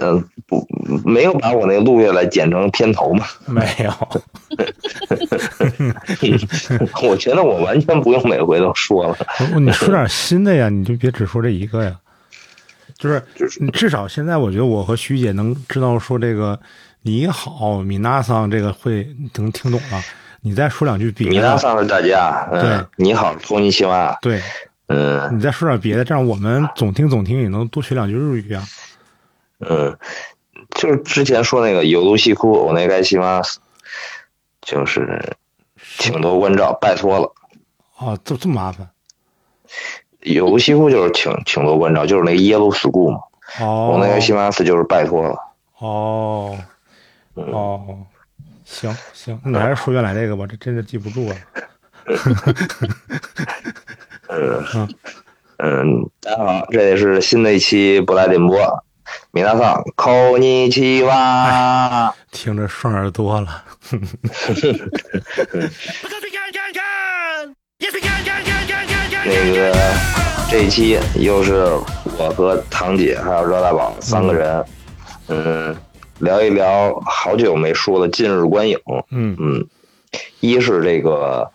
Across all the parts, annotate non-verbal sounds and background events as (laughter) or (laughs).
嗯，不，没有把我那个录下来剪成片头嘛？(laughs) 没有。我觉得我完全不用每回都说了。你说点新的呀，你就别只说这一个呀。就是你至少现在，我觉得我和徐姐能知道说这个你好，米娜桑这个会能听懂了。你再说两句别的。米娜桑是大家。对，你好，托尼西瓦。对，嗯。你再说点别的，这样我们总听总听也能多学两句日语啊。嗯，就是之前说那个有路西库，我那该西马斯，就是请多关照，拜托了。哦，这这么麻烦。有路西库就是请请多关照，就是那个耶路 school 嘛。哦。我那个西马斯就是拜托了。哦。哦。行行，那还是说原来这个吧，这真的记不住啊。(laughs) 嗯嗯，大家好，这里是新的一期不来电波。米娜桑，扣你七哇！听着顺耳多了。那个这一期又是我和堂姐还有热大宝三个人，嗯，聊一聊好久没说的近日观影。嗯嗯，一是这个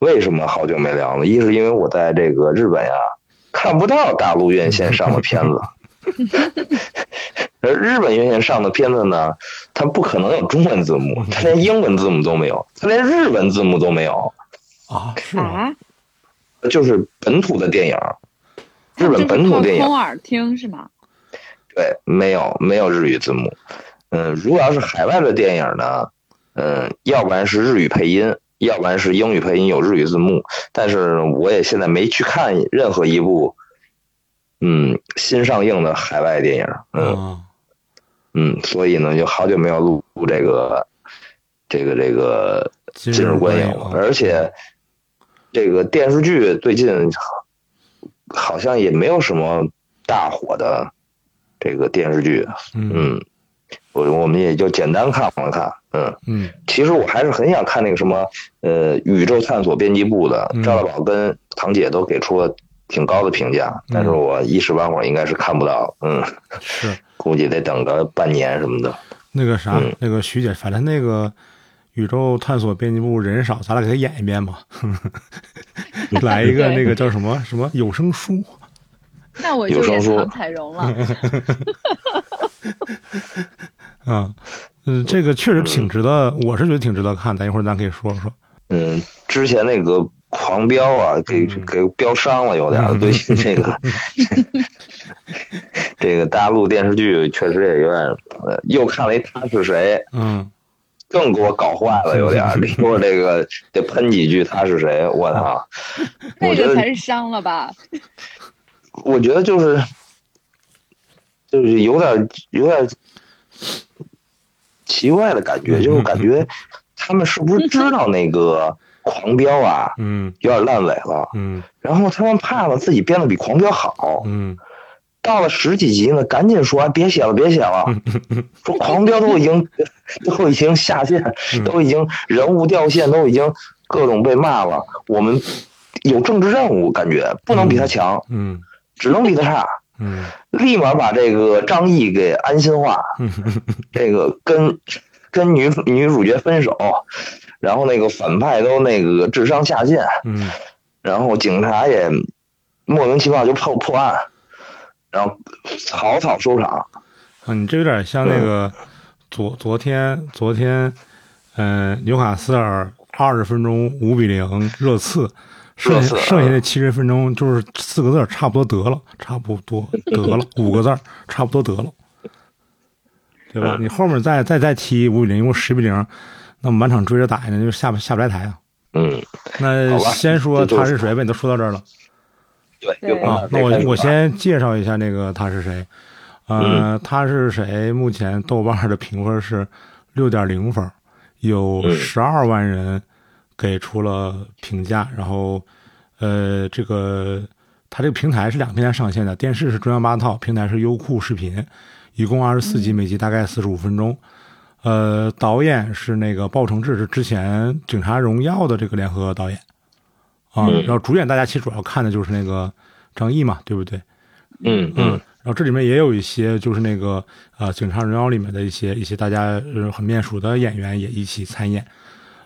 为什么好久没聊了？一是因为我在这个日本呀看不到大陆院线上的片子。(laughs) 而日本院线上的片子呢，它不可能有中文字幕，它连英文字幕都没有，它连日文字幕都没有啊？是吗？就是本土的电影，日本本土电影。空耳听是吗？对，没有没有日语字幕。嗯，如果要是海外的电影呢，嗯，要不然是日语配音，要不然是英语配音有日语字幕。但是我也现在没去看任何一部。嗯，新上映的海外电影，嗯，嗯，所以呢，就好久没有录这个，这个这个今日观影了，而且这个电视剧最近好像也没有什么大火的这个电视剧，嗯，我我们也就简单看了看，嗯。嗯，其实我还是很想看那个什么，呃，宇宙探索编辑部的，赵大宝跟堂姐都给出了。挺高的评价，但是我一时半会儿应该是看不到，嗯，是，(laughs) 估计得等个半年什么的。那个啥，那个徐姐，反正那个宇宙探索编辑部人少，咱俩给他演一遍吧，(laughs) 来一个那个叫什么什么有声书。那我就演唐彩荣了。(laughs) 啊，嗯，这个确实挺值得，我是觉得挺值得看。咱一会儿咱可以说说。嗯，之前那个。狂飙啊，给给飙伤了，有点儿。(laughs) 对这个，(laughs) 这个大陆电视剧确实也有点，又看了一他是谁，嗯，更给我搞坏了，有点儿。(laughs) 你说这个得喷几句他是谁，我操！那个才是伤了吧？我觉得就是，就是有点有点奇怪的感觉，就是感觉他们是不是知道那个？狂飙啊，嗯，有点烂尾了，嗯，然后他们怕了自己编的比狂飙好，嗯，到了十几集呢，赶紧说别写了，别写了，(laughs) 说狂飙都已经 (laughs) 都已经下线，都已经人物掉线，都已经各种被骂了，我们有政治任务，感觉不能比他强，嗯，只能比他差，嗯，立马把这个张译给安心化，(laughs) 这个跟跟女女主角分手。然后那个反派都那个智商下线，嗯，然后警察也莫名其妙就破破案，然后草草收场。啊，你这有点像那个昨昨天昨天，嗯，纽卡斯尔二十分钟五比零热刺，剩下剩下那七十分钟就是四个字差不多得了，差不多得了五个字差不多得了，对吧？你后面再再再踢五比零，一共十比零。那满场追着打呢，就下不下不来台啊。嗯，那先说他是谁呗，都说到这儿了。对啊，那我我先介绍一下那个他是谁。呃，他是谁？目前豆瓣的评分是六点零分，有十二万人给出了评价。然后，呃，这个他这个平台是两个平台上线的，电视是中央八套，平台是优酷视频，一共二十四集，每集大概四十五分钟。呃，导演是那个鲍承志，是之前《警察荣耀》的这个联合导演啊。然后主演大家其实主要看的就是那个张译嘛，对不对？嗯嗯。然后这里面也有一些就是那个呃《警察荣耀》里面的一些一些大家很面熟的演员也一起参演。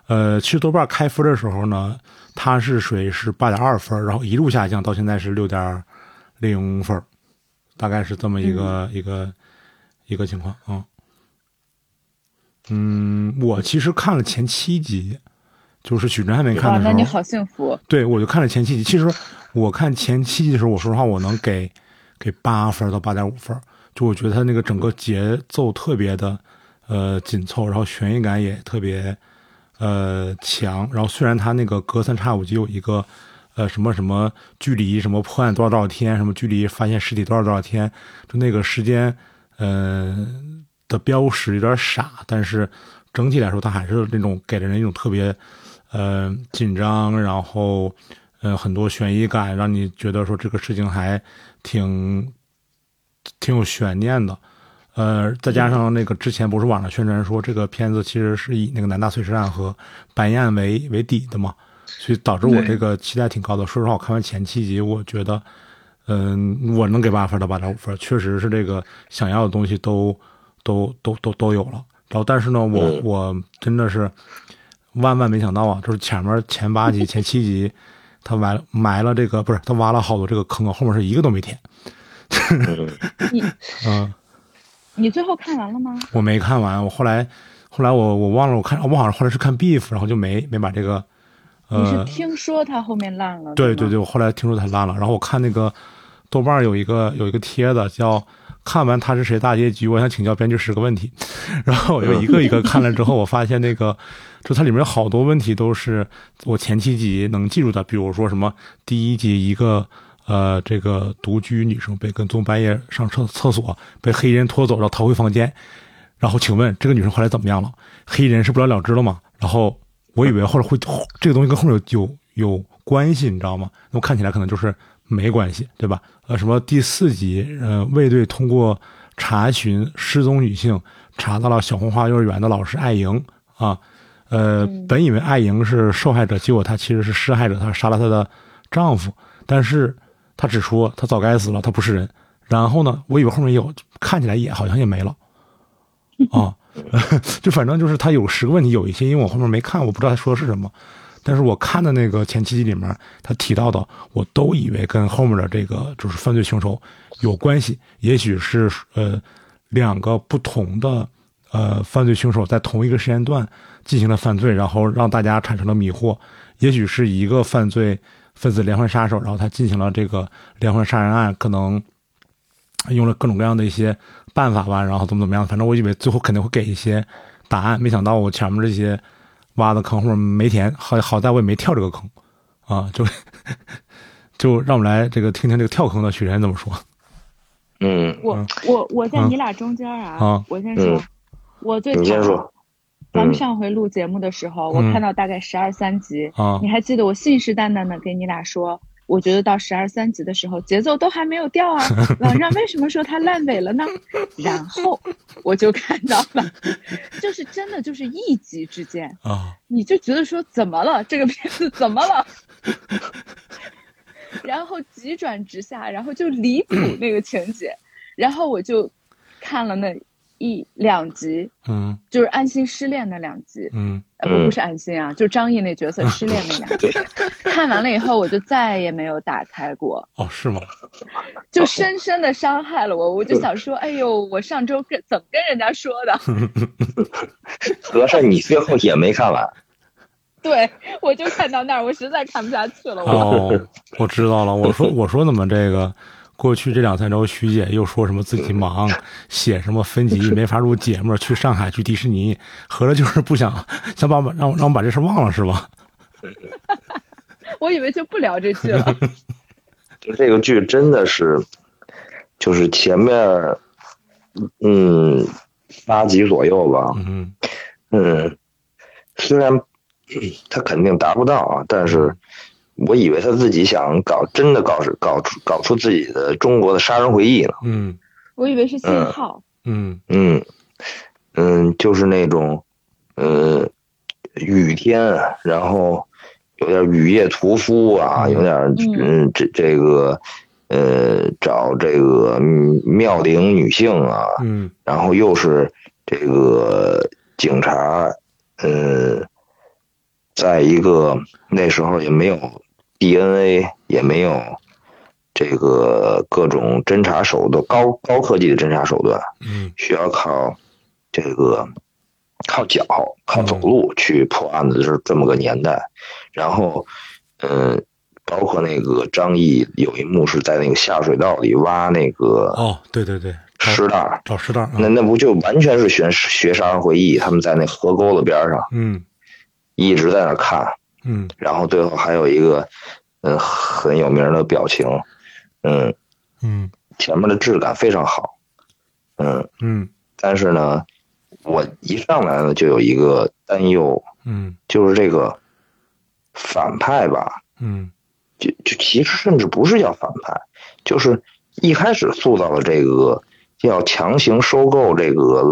呃，其实豆瓣开分的时候呢，它是属于是八点二分，然后一路下降到现在是六点零分，大概是这么一个一个一个情况啊。嗯，我其实看了前七集，就是许真还没看的时候。那你好幸福。对，我就看了前七集。其实我看前七集的时候，我说实话，我能给给八分到八点五分。就我觉得他那个整个节奏特别的呃紧凑，然后悬疑感也特别呃强。然后虽然他那个隔三差五就有一个呃什么什么距离什么破案多少多少天，什么距离发现尸体多少多少天，就那个时间嗯。的标识有点傻，但是整体来说，它还是那种给人一种特别，呃，紧张，然后，呃，很多悬疑感，让你觉得说这个事情还挺挺有悬念的，呃，再加上那个之前不是网上宣传说这个片子其实是以那个南大碎尸案和白燕案为为底的嘛，所以导致我这个期待挺高的。说实话，我看完前七集，我觉得，嗯，我能给八分到八点五分，确实是这个想要的东西都。都都都都有了，然后但是呢，我我真的是万万没想到啊！就是前面前八集、前七集，他埋埋了这个，不是他挖了好多这个坑啊，后面是一个都没填。(laughs) 你嗯，你最后看完了吗？我没看完，我后来后来我我忘了，我看我好像后来是看 beef，然后就没没把这个。你是听说他后面烂了？对对对，我后来听说他烂了，然后我看那个豆瓣有一个有一个帖子叫。看完他是谁大结局，我想请教编剧十个问题，然后我就一个一个看了之后，(laughs) 我发现那个就它里面有好多问题都是我前七集能记住的，比如说什么第一集一个呃这个独居女生被跟踪半夜上厕厕所被黑衣人拖走，然后逃回房间，然后请问这个女生后来怎么样了？黑衣人是不了了之了吗？然后我以为后来会这个东西跟后面有有关系，你知道吗？那我看起来可能就是没关系，对吧？呃，什么第四集，呃，卫队通过查询失踪女性，查到了小红花幼儿园的老师艾莹啊，呃，本以为艾莹是受害者，结果她其实是施害者，她杀了她的丈夫，但是她只说她早该死了，她不是人。然后呢，我以为后面有，看起来也好像也没了，(laughs) 啊，(laughs) 就反正就是他有十个问题，有一些因为我后面没看，我不知道他说的是什么。但是我看的那个前七集里面，他提到的，我都以为跟后面的这个就是犯罪凶手有关系，也许是呃两个不同的呃犯罪凶手在同一个时间段进行了犯罪，然后让大家产生了迷惑，也许是一个犯罪分子连环杀手，然后他进行了这个连环杀人案，可能用了各种各样的一些办法吧，然后怎么怎么样，反正我以为最后肯定会给一些答案，没想到我前面这些。挖的坑或者没填，好好在我也没跳这个坑，啊，就就让我们来这个听听这个跳坑的许晨怎么说。嗯，我我我在你俩中间啊，我先说，我最先说。咱们上回录节目的时候，我看到大概十二三集，你还记得我信誓旦旦的给你俩说。我觉得到十二三集的时候，节奏都还没有掉啊！(laughs) 网上为什么说它烂尾了呢？然后我就看到了，就是真的就是一集之间啊，你就觉得说怎么了？这个片子怎么了？(laughs) 然后急转直下，然后就离谱那个情节，然后我就看了那。一两集，嗯，就是安心失恋那两集，嗯，不不是安心啊，就张译那角色失恋那两集，(laughs) 看完了以后我就再也没有打开过。哦，是吗？就深深的伤害了我，我就想说，哎呦，我上周跟怎么跟人家说的？(laughs) 合着你最后也没看完？对，我就看到那儿，我实在看不下去了。哦，我知道了。我说，我说怎么这个？过去这两三周，徐姐又说什么自己忙，(laughs) 写什么分级 (laughs) 没法录节目，去上海去迪士尼，合着就是不想 (laughs) 想把让让我们把这事忘了是吧？我以为就不聊这剧了。就这个剧真的是，就是前面嗯八集左右吧，嗯嗯，虽然他肯定达不到啊，但是。我以为他自己想搞，真的搞是搞出搞出自己的中国的杀人回忆呢。嗯，我以为是信号。嗯。嗯。嗯，就是那种，呃，雨天，然后有点雨夜屠夫啊，有点嗯。这这个呃，找这个妙龄女性啊，嗯，然后又是这个警察，呃，在一个那时候也没有 DNA，也没有这个各种侦查手段，高高科技的侦查手段，嗯，需要靠这个靠脚、靠走路去破案的是这么个年代，然后，嗯。包括那个张译有一幕是在那个下水道里挖那个哦，对对对，尸袋找尸袋，那那不就完全是学学杀人回忆？他们在那河沟子边上，嗯，一直在那看，嗯，然后最后还有一个嗯很有名的表情，嗯嗯，前面的质感非常好，嗯嗯，但是呢，我一上来呢就有一个担忧，嗯，就是这个反派吧，嗯。就就其实甚至不是叫反派，就是一开始塑造的这个要强行收购这个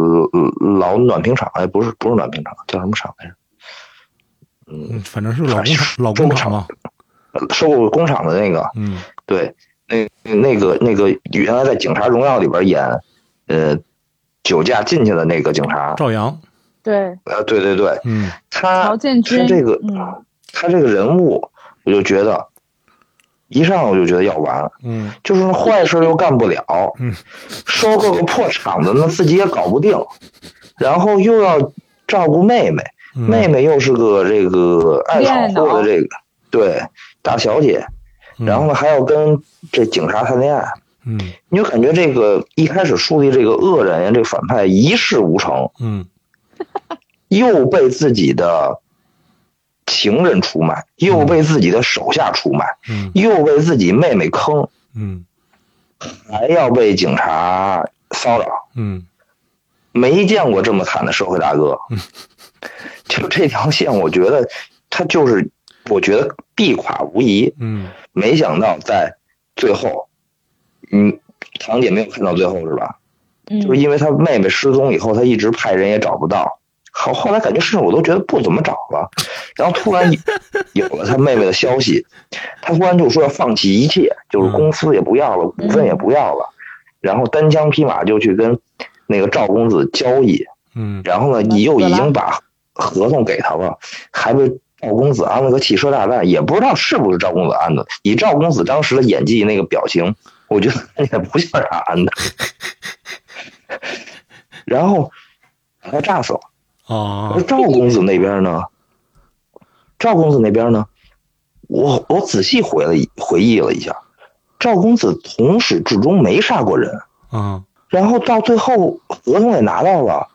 老暖瓶厂，哎，不是不是暖瓶厂，叫什么厂来着？嗯，反正是老工厂，老工厂嘛。收购工厂的那个，嗯，对，那那个那个原来在《警察荣耀》里边演，呃，酒驾进去的那个警察赵阳，对，呃，对对对，嗯，他曹建军，他这个，他这个人物，我就觉得。一上来我就觉得要完，嗯，就是坏事又干不了，嗯，收购个破厂子呢，自己也搞不定，然后又要照顾妹妹，妹妹又是个这个爱闯祸的这个对大小姐，然后呢还要跟这警察谈恋爱，嗯，你就感觉这个一开始树立这个恶人呀，这个反派一事无成，嗯，(laughs) 又被自己的。情人出卖，又被自己的手下出卖，嗯，又被自己妹妹坑，嗯，还要被警察骚扰，嗯，没见过这么惨的社会大哥，就这条线，我觉得他就是，我觉得必垮无疑，嗯，没想到在最后，嗯，堂姐没有看到最后是吧？嗯，就是因为他妹妹失踪以后，他一直派人也找不到。好，后来感觉甚至我都觉得不怎么找了，然后突然有了他妹妹的消息，他突然就说要放弃一切，就是公司也不要了，股份也不要了，然后单枪匹马就去跟那个赵公子交易，嗯，然后呢，你又已经把合同给他了，还被赵公子安了个汽车炸弹，也不知道是不是赵公子安的。以赵公子当时的演技那个表情，我觉得也不像是安的，(laughs) 然后把他炸死了。啊，而赵公子那边呢？赵公子那边呢？我我仔细回了回忆了一下，赵公子从始至终没杀过人啊。然后到最后合同也拿到了，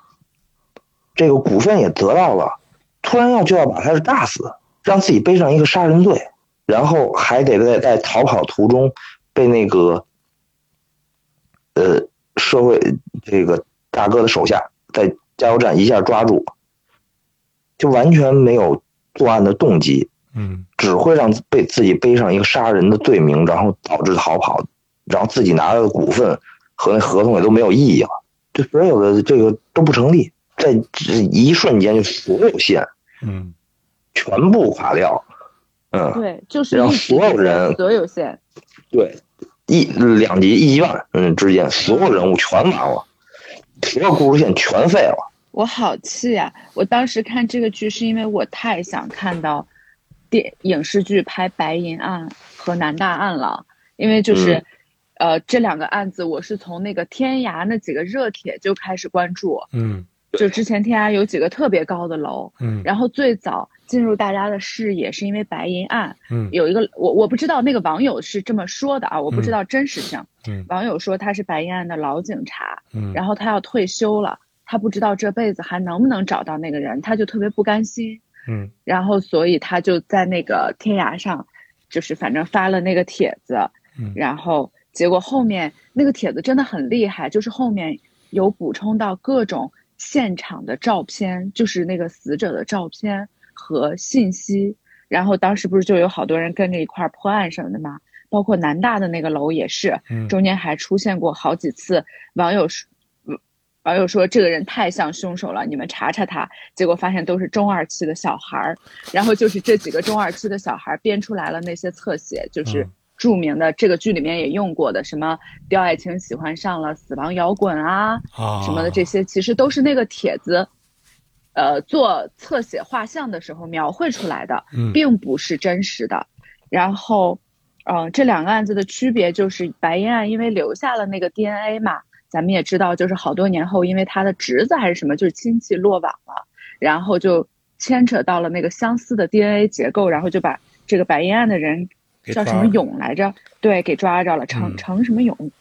这个股份也得到了，突然要就要把他炸死，让自己背上一个杀人罪，然后还得在在逃跑途中被那个呃社会这个大哥的手下在。加油站一下抓住，就完全没有作案的动机，嗯，只会让被自己背上一个杀人的罪名，然后导致逃跑，然后自己拿的股份和那合同也都没有意义了，这所有的这个都不成立，在这一瞬间就所有线，嗯，全部垮掉，嗯，对，就是让所有人所有线，对，一两级一万嗯之间所有人物全完了。所有故事线全废了，我好气呀！我当时看这个剧是因为我太想看到电影视剧拍白银案和南大案了，因为就是，呃，这两个案子我是从那个天涯那几个热帖就开始关注，嗯，就之前天涯有几个特别高的楼，嗯，然后最早进入大家的视野是因为白银案，嗯，有一个我我不知道那个网友是这么说的啊，我不知道真实性。嗯。网友说他是白银案的老警察，嗯，然后他要退休了，他不知道这辈子还能不能找到那个人，他就特别不甘心，嗯，然后所以他就在那个天涯上，就是反正发了那个帖子，嗯，然后结果后面那个帖子真的很厉害，就是后面有补充到各种现场的照片，就是那个死者的照片和信息，然后当时不是就有好多人跟着一块破案什么的吗？包括南大的那个楼也是，中间还出现过好几次网友说，网友说这个人太像凶手了，你们查查他。结果发现都是中二期的小孩儿，然后就是这几个中二期的小孩编出来了那些侧写，就是著名的这个剧里面也用过的什么刁爱青喜欢上了死亡摇滚啊什么的这些，其实都是那个帖子，呃，做侧写画像的时候描绘出来的，并不是真实的。然后，嗯，这两个案子的区别就是白银案因为留下了那个 DNA 嘛，咱们也知道，就是好多年后因为他的侄子还是什么，就是亲戚落网了，然后就牵扯到了那个相似的 DNA 结构，然后就把这个白银案的人。叫什么勇来着？对，给抓着了，程程什么勇。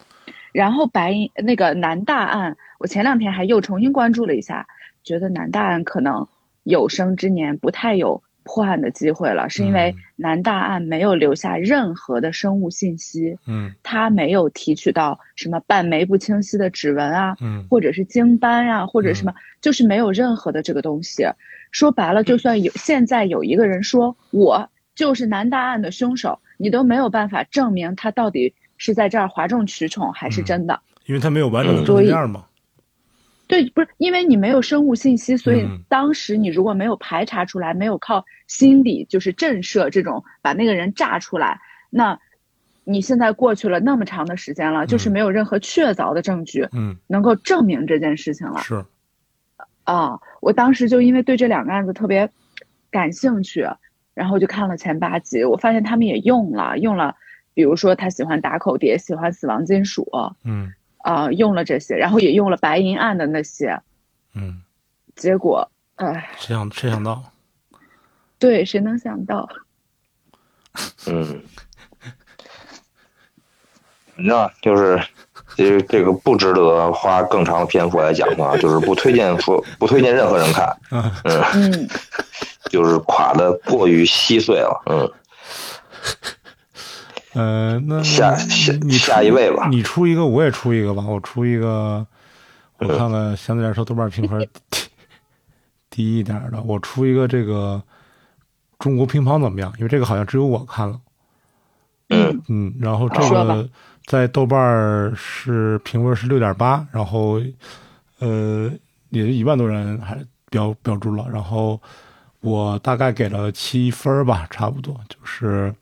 然后白银那个南大案，我前两天还又重新关注了一下，觉得南大案可能有生之年不太有破案的机会了，是因为南大案没有留下任何的生物信息，嗯，他没有提取到什么半枚不清晰的指纹啊，嗯，或者是经斑啊，或者什么，就是没有任何的这个东西。说白了，就算有现在有一个人说我就是南大案的凶手。你都没有办法证明他到底是在这儿哗众取宠还是真的，因为他没有完整的证据链嘛。对，不是因为你没有生物信息，所以当时你如果没有排查出来，没有靠心理就是震慑这种把那个人炸出来，那你现在过去了那么长的时间了，就是没有任何确凿的证据，嗯，能够证明这件事情了。是，啊，我当时就因为对这两个案子特别感兴趣。然后就看了前八集，我发现他们也用了用了，比如说他喜欢打口碟，喜欢死亡金属，嗯，啊，用了这些，然后也用了白银案的那些，嗯，结果，哎，谁想谁想到？对，谁能想到？(laughs) 嗯，反正就是，这这个不值得花更长的篇幅来讲的，就是不推荐说不推荐任何人看，嗯嗯。(laughs) 就是垮的过于稀碎了，嗯，(laughs) 呃，那下下下一位吧，你出一个，我也出一个吧，我出一个，我看看相对来说豆瓣评分低低一点的，我出一个这个中国乒乓怎么样？因为这个好像只有我看了，嗯。嗯，然后这个在豆瓣是评分是六点八，然后呃也一万多人还标标注了，然后。我大概给了七分吧，差不多就是，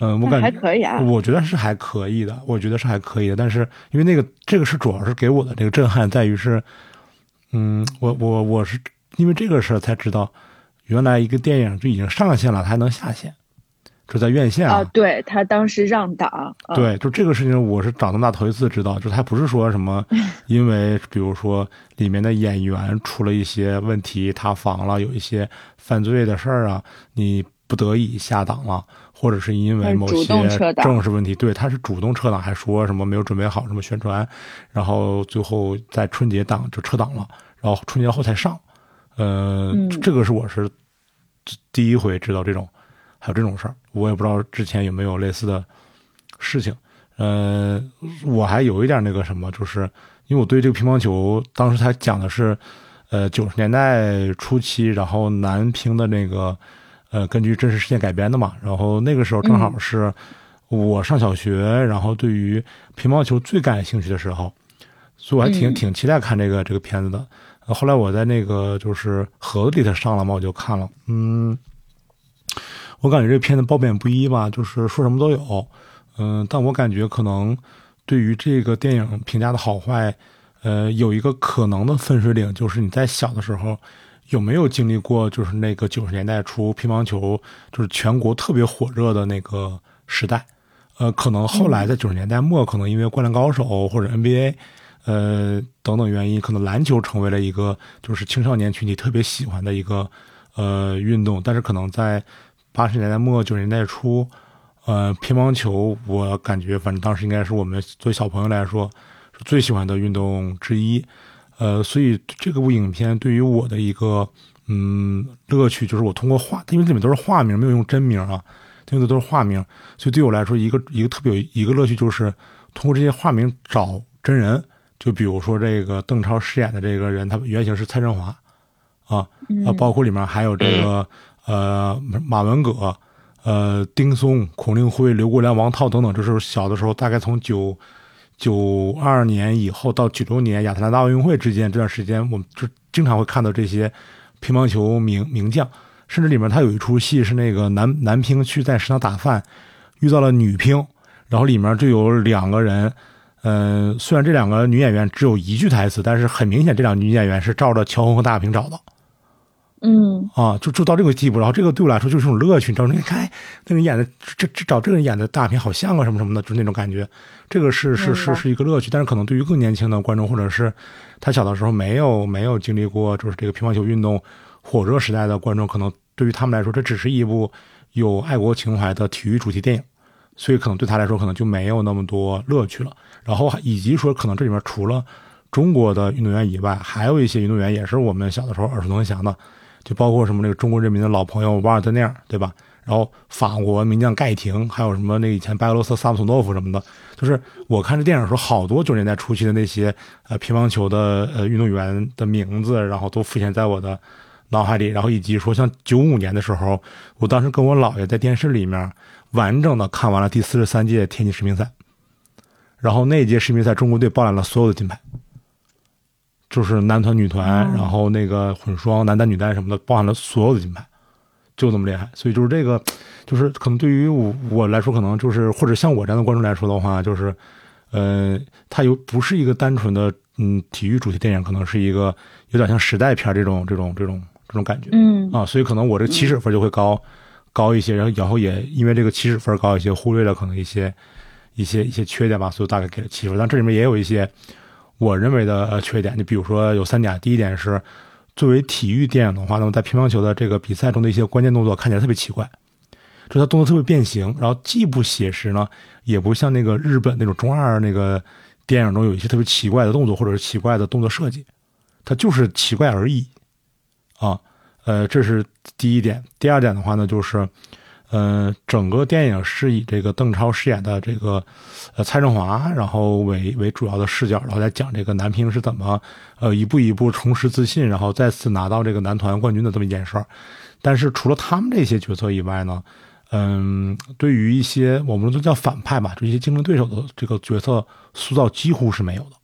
嗯，我感觉还可以啊。我觉得是还可以的，我觉得是还可以的。但是因为那个这个是主要是给我的这个震撼在于是，嗯，我我我是因为这个事儿才知道，原来一个电影就已经上线了，它还能下线。就在院线啊，对他当时让档，对，就这个事情，我是长这么大头一次知道，就他不是说什么，(laughs) 因为比如说里面的演员出了一些问题，塌房了，有一些犯罪的事儿啊，你不得已下档了，或者是因为某些政治问题，对，他是主动撤档，还说什么没有准备好什么宣传，然后最后在春节档就撤档了，然后春节后才上，呃，这个是我是第一回知道这种。还有这种事儿，我也不知道之前有没有类似的事情。呃，我还有一点那个什么，就是因为我对这个乒乓球，当时他讲的是，呃，九十年代初期，然后男乒的那个，呃，根据真实事件改编的嘛。然后那个时候正好是我上小学，然后对于乒乓球最感兴趣的时候，所以我还挺挺期待看这个这个片子的。后来我在那个就是盒子里头上了嘛，我就看了，嗯。我感觉这片子褒贬不一吧，就是说什么都有，嗯，但我感觉可能对于这个电影评价的好坏，呃，有一个可能的分水岭，就是你在小的时候有没有经历过，就是那个九十年代初乒乓球就是全国特别火热的那个时代，呃，可能后来在九十年代末，可能因为灌篮高手或者 NBA，呃等等原因，可能篮球成为了一个就是青少年群体特别喜欢的一个呃运动，但是可能在八十年代末九十年代初，呃，乒乓球我感觉反正当时应该是我们作为小朋友来说是最喜欢的运动之一，呃，所以这个部影片对于我的一个嗯乐趣就是我通过画，因为里面都是化名，没有用真名啊，用的都是化名，所以对我来说一个一个特别有一个乐趣就是通过这些化名找真人，就比如说这个邓超饰演的这个人，他原型是蔡振华啊啊，包括里面还有这个。呃，马文革，呃，丁松、孔令辉、刘国梁、王涛等等，就是小的时候，大概从九九二年以后到九六年亚特兰大奥运会之间这段时间，我们就经常会看到这些乒乓球名名将，甚至里面他有一出戏是那个男男乒去在食堂打饭，遇到了女乒，然后里面就有两个人，嗯，虽然这两个女演员只有一句台词，但是很明显这两个女演员是照着乔红和大平找的。嗯啊，就就到这个地步，然后这个对我来说就是种乐趣，你知道吗？你看那个演的，这这找这个人演的大片好像啊，什么什么的，就是那种感觉。这个是是是是一个乐趣，但是可能对于更年轻的观众，或者是他小的时候没有没有经历过就是这个乒乓球运动火热时代的观众，可能对于他们来说，这只是一部有爱国情怀的体育主题电影，所以可能对他来说，可能就没有那么多乐趣了。然后以及说，可能这里面除了中国的运动员以外，还有一些运动员也是我们小的时候耳熟能详的。就包括什么那个中国人民的老朋友瓦尔德内尔，对吧？然后法国名将盖廷，还有什么那以前白俄罗斯萨姆索诺夫什么的，就是我看这电影的时候，好多九十年代初期的那些呃乒乓球的呃运动员的名字，然后都浮现在我的脑海里。然后以及说像九五年的时候，我当时跟我姥爷在电视里面完整的看完了第四十三届天津世乒赛，然后那届世乒赛中国队包揽了所有的金牌。就是男团、女团，然后那个混双、男单、女单什么的，包含了所有的金牌，就这么厉害。所以就是这个，就是可能对于我我来说，可能就是或者像我这样的观众来说的话，就是，呃，它又不是一个单纯的嗯体育主题电影，可能是一个有点像时代片这种这种这种这种感觉。嗯啊，所以可能我这起始分就会高高一些，然后然后也因为这个起始分高一些，忽略了可能一些一些一些缺点吧，所以大概给了七分。但这里面也有一些。我认为的缺点，你比如说有三点。第一点是，作为体育电影的话，那么在乒乓球的这个比赛中的一些关键动作看起来特别奇怪，就它动作特别变形，然后既不写实呢，也不像那个日本那种中二那个电影中有一些特别奇怪的动作或者是奇怪的动作设计，它就是奇怪而已。啊，呃，这是第一点。第二点的话呢，就是。嗯，整个电影是以这个邓超饰演的这个呃蔡振华，然后为为主要的视角，然后来讲这个男乒是怎么呃一步一步重拾自信，然后再次拿到这个男团冠军的这么一件事儿。但是除了他们这些角色以外呢，嗯，对于一些我们都叫反派吧，就一些竞争对手的这个角色塑造几乎是没有的，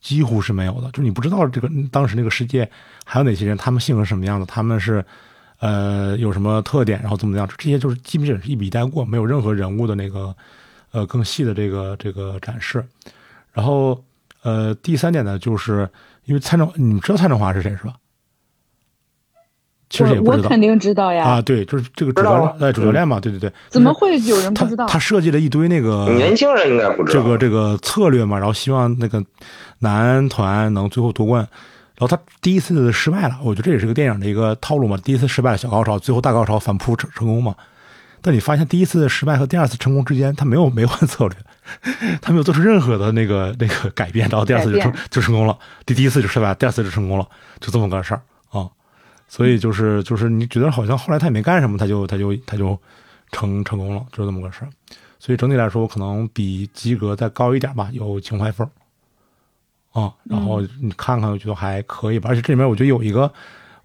几乎是没有的。就是你不知道这个当时那个世界还有哪些人，他们性格什么样的，他们是。呃，有什么特点，然后怎么样？这些就是基本上是一笔带过，没有任何人物的那个，呃，更细的这个这个展示。然后，呃，第三点呢，就是因为蔡振，你们知道蔡振华是谁是吧？其实也不知道，我肯定知道呀。啊，对，就是这个主教，呃，主教练嘛，对对对。怎么会有人不知道？他设计了一堆那个年轻人应该不知道这个这个策略嘛，然后希望那个男团能最后夺冠。然后他第一次失败了，我觉得这也是个电影的一个套路嘛。第一次失败了小高潮，最后大高潮反扑成成功嘛。但你发现第一次失败和第二次成功之间，他没有没换策略，(laughs) 他没有做出任何的那个那个改变，然后第二次就成就成功了。第第一次就失败，第二次就成功了，就这么个事儿啊。所以就是就是你觉得好像后来他也没干什么，他就他就他就成成功了，就这么个事儿。所以整体来说，可能比及格再高一点吧，有情怀分。啊，然后你看看，我觉得还可以吧。而且这里面我觉得有一个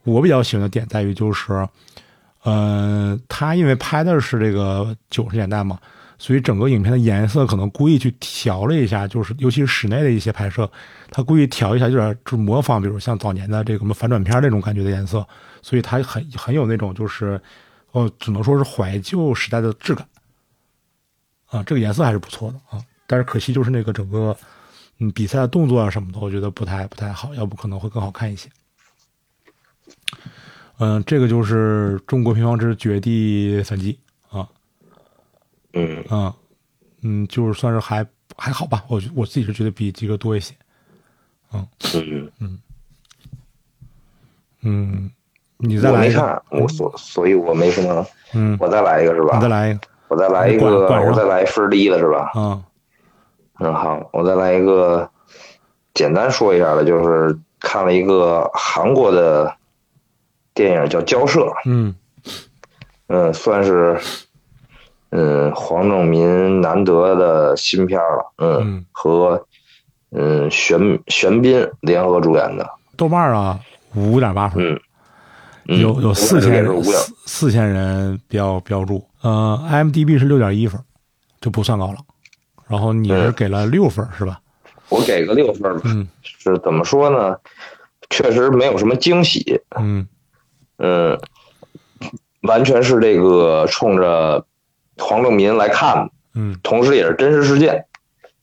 我比较喜欢的点在于，就是，呃，他因为拍的是这个九十年代嘛，所以整个影片的颜色可能故意去调了一下，就是尤其是室内的一些拍摄，他故意调一下，有点就是模仿，比如像早年的这个什么反转片那种感觉的颜色，所以它很很有那种就是，哦，只能说是怀旧时代的质感。啊，这个颜色还是不错的啊，但是可惜就是那个整个。嗯，比赛的动作啊什么的，我觉得不太不太好，要不可能会更好看一些。嗯，这个就是中国乒乓之绝地反击啊。嗯嗯嗯，就是算是还还好吧，我我自己是觉得比及格多一些。嗯嗯嗯嗯，你再来一个，我所所以我没什么。嗯，我再来一个是吧？你再来一个，我再来一个，我再来一分低的是吧？嗯。嗯，好，我再来一个，简单说一下的，就是看了一个韩国的电影叫《交涉》，嗯，嗯，算是嗯黄正民难得的新片了，嗯，和嗯玄玄彬联合主演的，豆瓣啊五点八分，嗯，有有四千四四千人标标注，呃，IMDB 是六点一分，就不算高了。然后你是给了六分是吧？我给个六分吧。嗯，是怎么说呢？确实没有什么惊喜。嗯嗯，完全是这个冲着黄正民来看的，嗯，同时也是真实事件。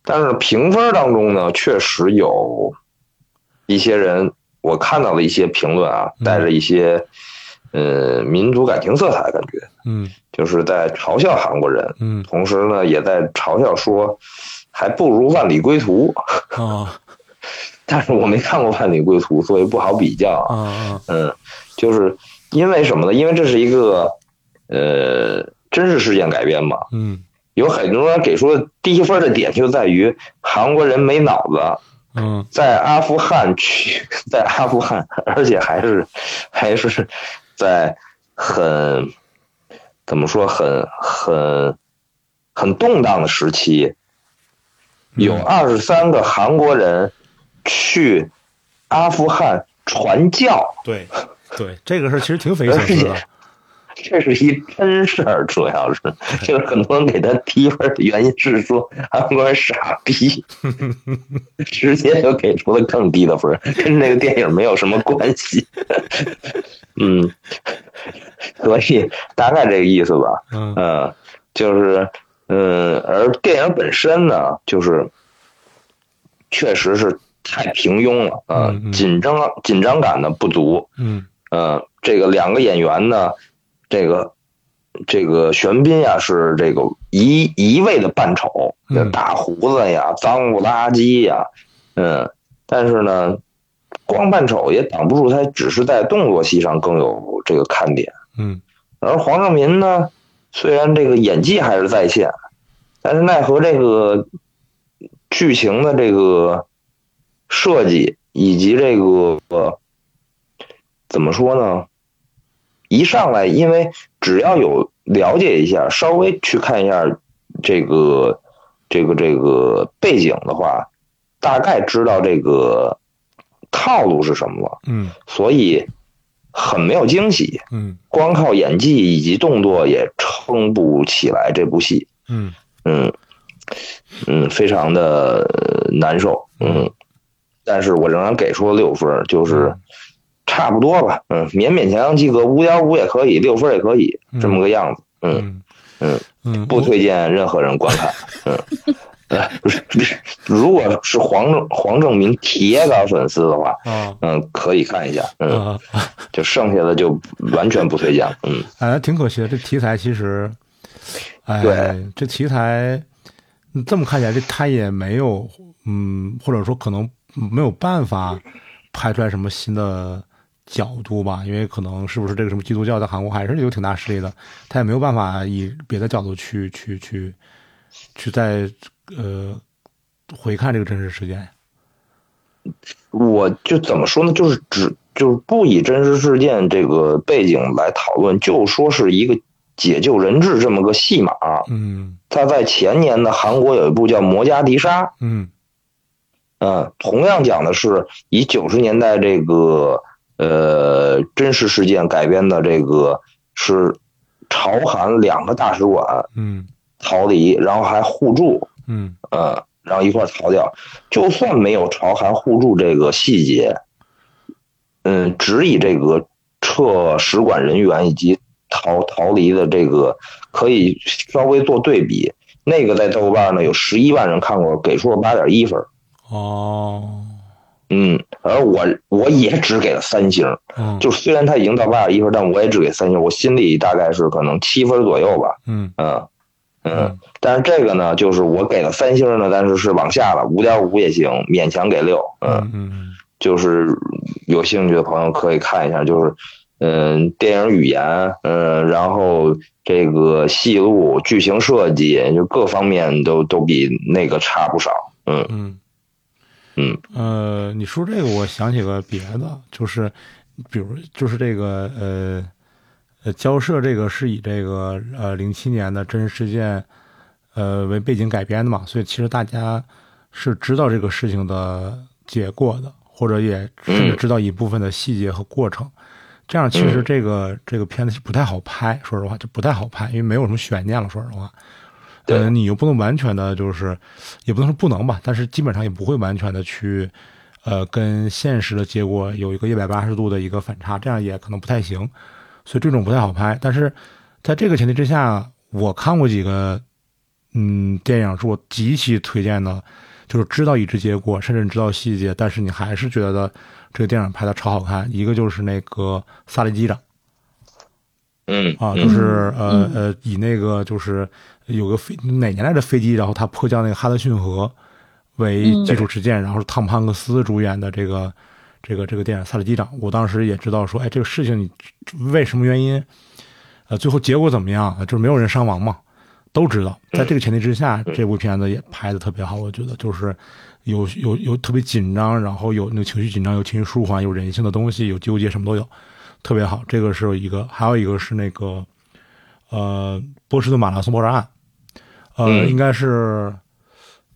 但是评分当中呢，确实有一些人，我看到了一些评论啊，带着一些呃民族感情色彩，感觉，嗯，就是在嘲笑韩国人，嗯，同时呢，也在嘲笑说，还不如万里归途啊。(laughs) 但是我没看过万里归途，所以不好比较啊。嗯，就是因为什么呢？因为这是一个呃真实事件改编嘛。嗯。有很多人给出低分的点就在于韩国人没脑子。嗯。在阿富汗去，(laughs) 在阿富汗，而且还是还是在很怎么说很很很动荡的时期，有二十三个韩国人。去阿富汗传教，对，对，这个事其实挺匪夷所思的。这是一真事儿，主要是 (laughs) 就是很多人给他提分的原因是说韩国人傻逼，直接就给出了更低的分，跟那个电影没有什么关系。(laughs) 嗯，所以大概这个意思吧。嗯，就是嗯，而电影本身呢，就是确实是。太平庸了，呃，紧张紧张感呢不足，嗯，呃，这个两个演员呢，这个这个玄彬呀是这个一一味的扮丑，大胡子呀，脏不拉几呀，嗯，但是呢，光扮丑也挡不住他只是在动作戏上更有这个看点，嗯，而黄正民呢，虽然这个演技还是在线，但是奈何这个剧情的这个。设计以及这个怎么说呢？一上来，因为只要有了解一下，稍微去看一下这个这个这个背景的话，大概知道这个套路是什么了。嗯，所以很没有惊喜。嗯，光靠演技以及动作也撑不起来这部戏。嗯嗯嗯，非常的难受。嗯。但是我仍然给出了六分，就是差不多吧，嗯，勉勉强强及格，五点五也可以，六分也可以，这么个样子，嗯嗯。嗯，不推荐任何人观看，嗯，(laughs) 不是如果是黄正黄正明铁杆粉丝的话，嗯，可以看一下，嗯，就剩下的就完全不推荐了，嗯，哎，挺可惜的，这题材其实，哎，这题材这么看起来，这他也没有，嗯，或者说可能。没有办法拍出来什么新的角度吧，因为可能是不是这个什么基督教在韩国还是有挺大势力的，他也没有办法以别的角度去去去去再呃回看这个真实事件。我就怎么说呢？就是只就是不以真实事件这个背景来讨论，就说是一个解救人质这么个戏码。嗯，他在前年的韩国有一部叫《摩加迪沙》。嗯。嗯，同样讲的是以九十年代这个呃真实事件改编的，这个是朝韩两个大使馆嗯逃离，然后还互助嗯呃，然后一块逃掉。就算没有朝韩互助这个细节，嗯，只以这个撤使馆人员以及逃逃离的这个可以稍微做对比。那个在豆瓣呢有十一万人看过，给出了八点一分。哦，嗯，而我我也只给了三星，嗯，就虽然他已经到八点一分，但我也只给三星，我心里大概是可能七分左右吧，嗯。嗯嗯，但是这个呢，就是我给了三星呢，但是是往下了，五点五也行，勉强给六，嗯嗯，就是有兴趣的朋友可以看一下，就是嗯，电影语言，嗯，然后这个戏路、剧情设计，就各方面都都比那个差不少，嗯嗯。嗯，呃，你说这个，我想起个别的，就是，比如，就是这个，呃，呃，交涉这个是以这个，呃，零七年的真实事件，呃，为背景改编的嘛，所以其实大家是知道这个事情的结果的，或者也甚至知道一部分的细节和过程，这样其实这个这个片子是不太好拍，说实话就不太好拍，因为没有什么悬念了，说实话。嗯，你又不能完全的，就是也不能说不能吧，但是基本上也不会完全的去，呃，跟现实的结果有一个一百八十度的一个反差，这样也可能不太行，所以这种不太好拍。但是在这个前提之下，我看过几个，嗯，电影是我极其推荐的，就是知道已知结果，甚至知道细节，但是你还是觉得这个电影拍的超好看。一个就是那个《萨利机长》，嗯啊，就是呃呃，以那个就是有个飞哪年来的飞机，然后他迫降那个哈德逊河为基础事件，然后是汤姆汉克斯主演的这个这个这个电影《萨利机长》。我当时也知道说，哎，这个事情你为什么原因？呃，最后结果怎么样？就是没有人伤亡嘛，都知道。在这个前提之下，这部片子也拍的特别好，我觉得就是有有有特别紧张，然后有那个情绪紧张，有情绪舒缓，有人性的东西，有纠结，什么都有，特别好。这个是一个，还有一个是那个呃波士顿马拉松爆炸案，呃，应该是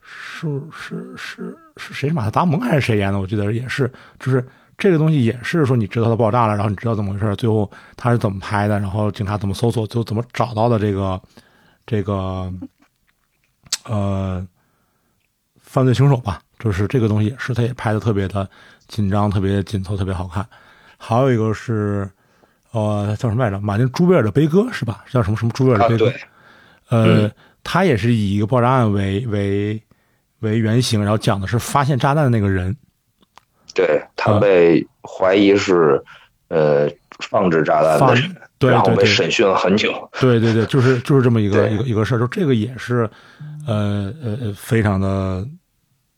是是是是谁是马特达蒙还是谁演的？我记得也是，就是。这个东西也是说，你知道它爆炸了，然后你知道怎么回事，最后他是怎么拍的，然后警察怎么搜索，最后怎么找到的这个这个呃犯罪凶手吧？就是这个东西也是，他也拍的特别的紧张，特别紧凑，特别好看。还有一个是呃叫什么来着？马丁·朱贝尔的悲歌是吧？叫什么什么朱贝尔的悲歌？呃，他也是以一个爆炸案为为为原型，然后讲的是发现炸弹的那个人。对他被怀疑是，呃，放置炸弹的人，然后被审讯了很久。对对对，就是就是这么一个一个一个事儿。就这个也是，呃呃，非常的，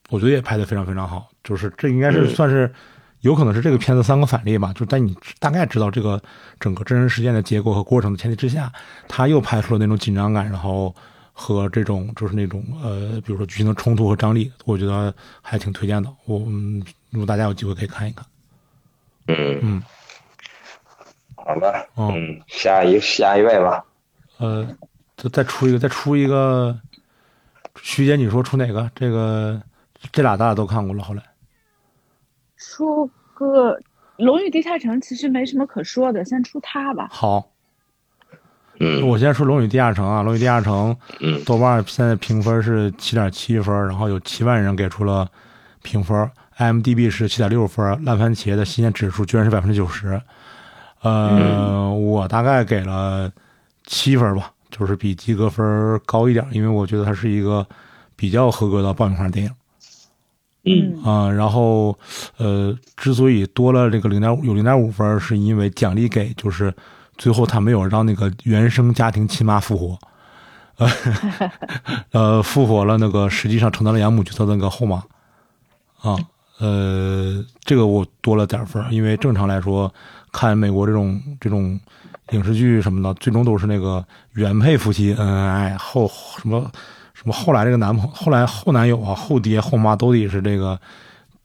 我觉得也拍的非常非常好。就是这应该是算是，有可能是这个片子三个反例吧。就在你大概知道这个整个真实事件的结果和过程的前提之下，他又拍出了那种紧张感，然后和这种就是那种呃，比如说剧情的冲突和张力，我觉得还挺推荐的。我嗯。如果大家有机会可以看一看，嗯嗯，好吧，嗯，下一下一位吧，呃，再再出一个，再出一个，徐姐，你说出哪个？这个这俩大家都看过了，后来出个《龙与地下城》，其实没什么可说的，先出它吧。好，嗯，我先说《龙与地下城》啊，《龙与地下城》，嗯，豆瓣现在评分是七点七分，然后有七万人给出了评分。IMDB 是七点六分，烂番茄的新鲜指数居然是百分之九十，呃，我大概给了七分吧，就是比及格分高一点，因为我觉得它是一个比较合格的爆米花电影。嗯啊，然后呃，之所以多了这个零点五，有零点五分，是因为奖励给就是最后他没有让那个原生家庭亲妈复活，呃 (laughs) 呃，复活了那个实际上承担了养母角色的那个后妈啊。呃，这个我多了点分，因为正常来说，看美国这种这种影视剧什么的，最终都是那个原配夫妻恩恩爱，后什么什么后来这个男朋后来后男友啊，后爹后妈都得是这个，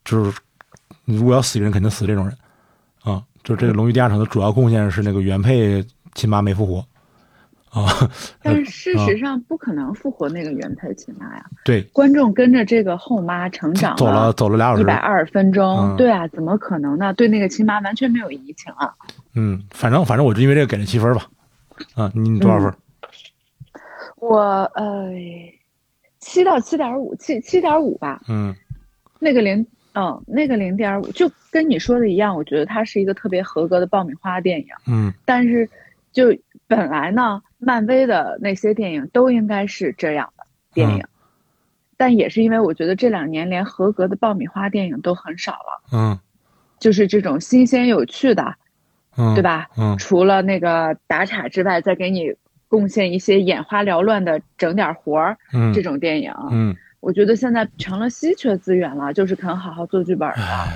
就是如果要死人，肯定死这种人啊。就这个《龙与地下城》的主要贡献是那个原配亲妈没复活。啊！(laughs) 但是事实上不可能复活那个原配亲妈呀。对，观众跟着这个后妈成长走了走了俩小时，一百二十分钟。对啊，怎么可能呢？对那个亲妈完全没有移情啊。嗯，反正反正我就因为这个给了七分吧。啊，你多少分？我呃，七到七点五，七七点五吧。嗯，那个零，嗯，那个零点五，就跟你说的一样，我觉得它是一个特别合格的爆米花电影。嗯，但是就本来呢。漫威的那些电影都应该是这样的电影，但也是因为我觉得这两年连合格的爆米花电影都很少了。嗯，就是这种新鲜有趣的，嗯，对吧？嗯，除了那个打岔之外，再给你贡献一些眼花缭乱的整点活儿，嗯，这种电影，嗯，我觉得现在成了稀缺资源了，就是肯好好做剧本了，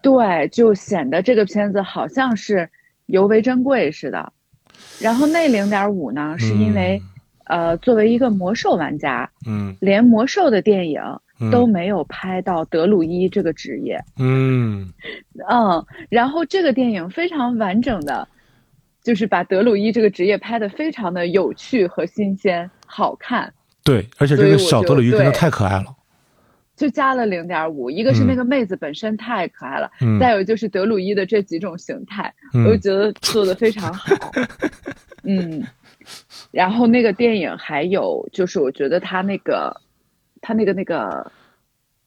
对，就显得这个片子好像是尤为珍贵似的。然后那零点五呢，是因为，呃，作为一个魔兽玩家，嗯，连魔兽的电影都没有拍到德鲁伊这个职业，嗯，嗯，然后这个电影非常完整的，就是把德鲁伊这个职业拍的非常的有趣和新鲜，好看。对，而且这个小德鲁伊真的太可爱了。就加了零点五，一个是那个妹子本身太可爱了，再有就是德鲁伊的这几种形态，我就觉得做的非常好。(laughs) 嗯，然后那个电影还有就是，我觉得他那个，他那个那个，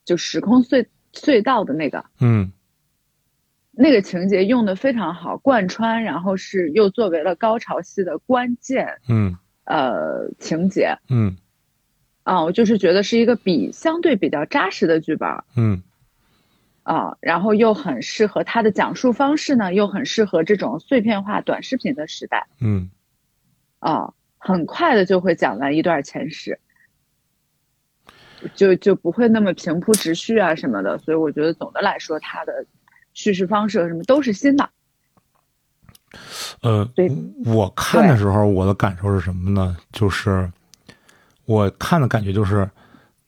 就时空隧隧道的那个，嗯，那个情节用的非常好，贯穿，然后是又作为了高潮戏的关键，嗯，呃情节。嗯，啊，我就是觉得是一个比相对比较扎实的剧本。嗯，啊，然后又很适合它的讲述方式呢，又很适合这种碎片化短视频的时代。嗯，啊，很快的就会讲完一段前史。就就不会那么平铺直叙啊什么的，所以我觉得总的来说，它的叙事方式什么都是新的。呃，我看的时候，我的感受是什么呢？就是我看的感觉就是，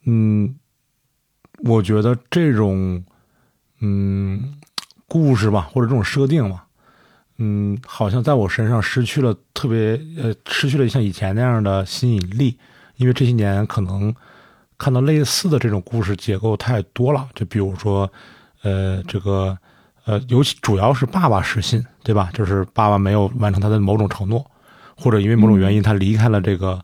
嗯，我觉得这种嗯故事吧，或者这种设定吧，嗯，好像在我身上失去了特别呃，失去了像以前那样的吸引力，因为这些年可能。看到类似的这种故事结构太多了，就比如说，呃，这个，呃，尤其主要是爸爸失信，对吧？就是爸爸没有完成他的某种承诺，或者因为某种原因他离开了这个，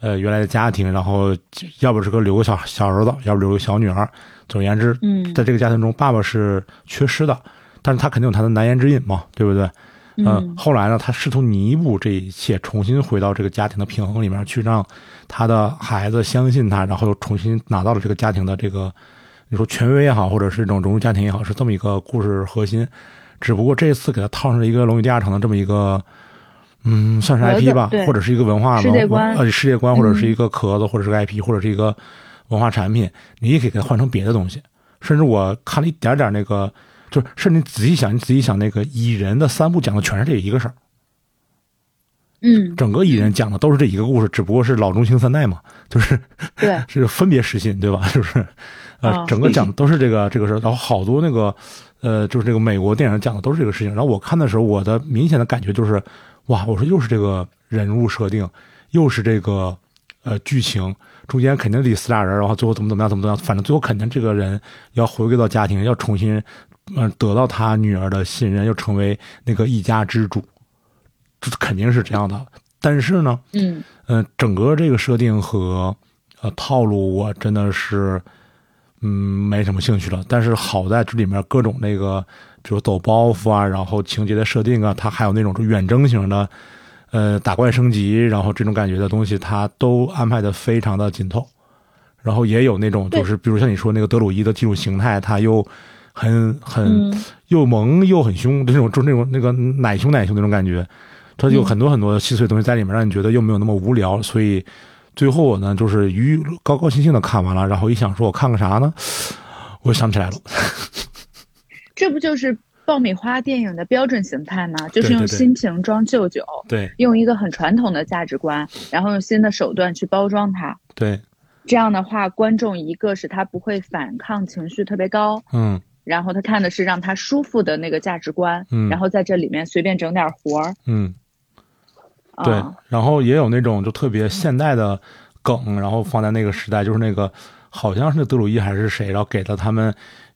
呃，原来的家庭，然后要不是个留个小小儿子，要不留个小女儿。总而言之，嗯，在这个家庭中，爸爸是缺失的，但是他肯定有他的难言之隐嘛，对不对？嗯，后来呢，他试图弥补这一切，重新回到这个家庭的平衡里面去，让他的孩子相信他，然后又重新拿到了这个家庭的这个，你说权威也好，或者是这种融入家庭也好，是这么一个故事核心。只不过这次给他套上了一个《龙与地下城》的这么一个，嗯，算是 IP 吧，或者是一个文化世界观，呃，世界观，或者是一个壳子，或者是个 IP，或者是一个文化产品，你也可以给它换成别的东西。甚至我看了一点点那个。就是，是你仔细想，你仔细想，那个蚁人的三部讲的全是这一个事儿。嗯，整个蚁人讲的都是这一个故事，只不过是老中青三代嘛，就是对，(laughs) 是分别实信，对吧？(laughs) 就是，呃，整个讲的都是这个这个事儿。然后好多那个，呃，就是这个美国电影讲的都是这个事情。然后我看的时候，我的明显的感觉就是，哇，我说又是这个人物设定，又是这个呃剧情，中间肯定得死俩人，然后最后怎么怎么样，怎么怎么样，反正最后肯定这个人要回归到家庭，要重新。嗯，得到他女儿的信任，又成为那个一家之主，这肯定是这样的。但是呢，嗯，呃，整个这个设定和呃套路，我真的是嗯没什么兴趣了。但是好在这里面各种那个，比如抖包袱啊，然后情节的设定啊，它还有那种远征型的，呃，打怪升级，然后这种感觉的东西，它都安排的非常的紧凑。然后也有那种，就是比如像你说那个德鲁伊的技术形态，它又。很很又萌又很凶，那种就是那种那个奶凶奶凶那种感觉，它有很多很多细碎的东西在里面，让你觉得又没有那么无聊。所以最后我呢，就是鱼高高兴兴的看完了，然后一想说，我看个啥呢？我想起来了，这不就是爆米花电影的标准形态吗？就是用新瓶装旧酒，对，用一个很传统的价值观，然后用新的手段去包装它，对。这样的话，观众一个是他不会反抗情绪特别高，嗯。然后他看的是让他舒服的那个价值观，嗯，然后在这里面随便整点活儿，嗯，对，然后也有那种就特别现代的梗，然后放在那个时代，就是那个好像是德鲁伊还是谁，然后给了他们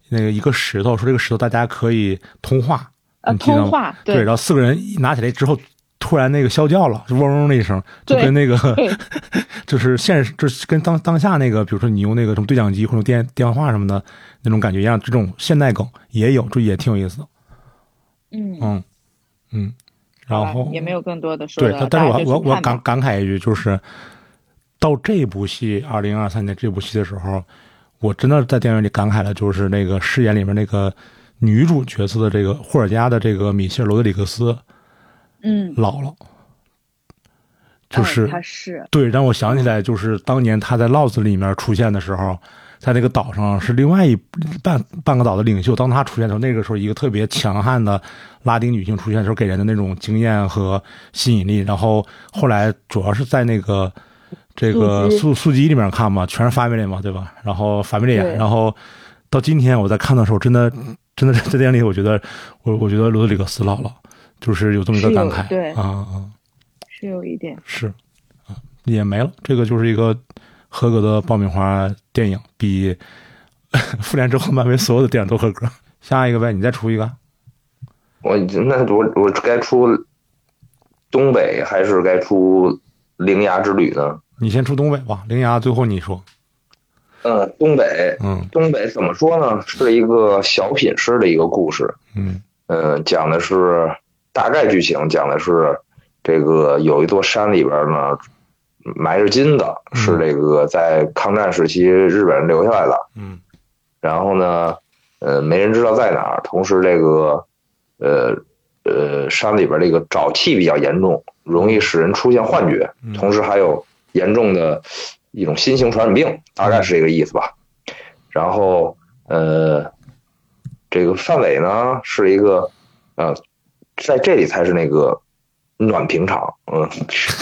那个一个石头，说这个石头大家可以通话，呃，通话，对，然后四个人一拿起来之后。突然那个啸叫了，就嗡嗡的一声，就跟那个，(laughs) 就是现实，就是跟当当下那个，比如说你用那个什么对讲机或者电电话什么的那种感觉一样，这种现代梗也有，就也挺有意思的。嗯。嗯嗯，然后也没有更多的说。对，但是我我我感感慨一句，就是到这部戏二零二三年这部戏的时候，我真的在电影院里感慨的，就是那个饰演里面那个女主角色的这个霍尔加的这个米歇尔罗德里克斯。嗯，老了，就是他是对，让我想起来，就是当年他在《Lost》里面出现的时候，在那个岛上是另外一半半个岛的领袖。当他出现的时候，那个时候一个特别强悍的拉丁女性出现的时候，给人的那种经验和吸引力。然后后来主要是在那个这个速速激里面看嘛，全是 family 嘛，对吧？然后 family，然后到今天我在看的时候，真的真的在电影里，我觉得我我觉得罗德里格斯老了。就是有这么一个感慨，对啊啊，是有一点是啊，也没了。这个就是一个合格的爆米花电影，比 (laughs) 复联之后漫威所有的电影都合格。下一个呗，你再出一个。我那我我该出东北还是该出铃芽之旅呢？你先出东北吧，铃芽最后你说。嗯，东北，嗯，东北怎么说呢？是一个小品式的一个故事，嗯嗯，讲的是。大概剧情讲的是，这个有一座山里边呢，埋着金的，是这个在抗战时期日本人留下来的。嗯，然后呢，呃，没人知道在哪儿。同时，这个，呃呃，山里边这个沼气比较严重，容易使人出现幻觉。同时，还有严重的一种新型传染病，大概是这个意思吧。然后，呃，这个范伟呢，是一个，呃，在这里才是那个。暖瓶厂，嗯，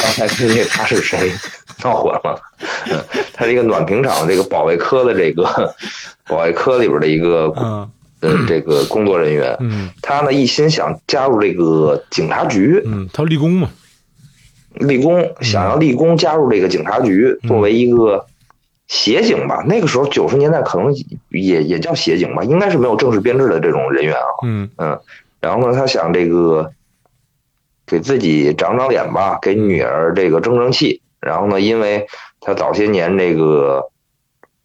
刚才跟那他是谁 (laughs) 闹混了？嗯，他是一个暖瓶厂这个保卫科的这个 (laughs) 保卫科里边的一个嗯这个工作人员，嗯，他呢一心想加入这个警察局，嗯，他立功嘛，立功想要立功加入这个警察局，作为一个协警吧。那个时候九十年代可能也也叫协警吧，应该是没有正式编制的这种人员啊，嗯嗯，然后呢，他想这个。给自己长长脸吧，给女儿这个争争气。然后呢，因为他早些年这个，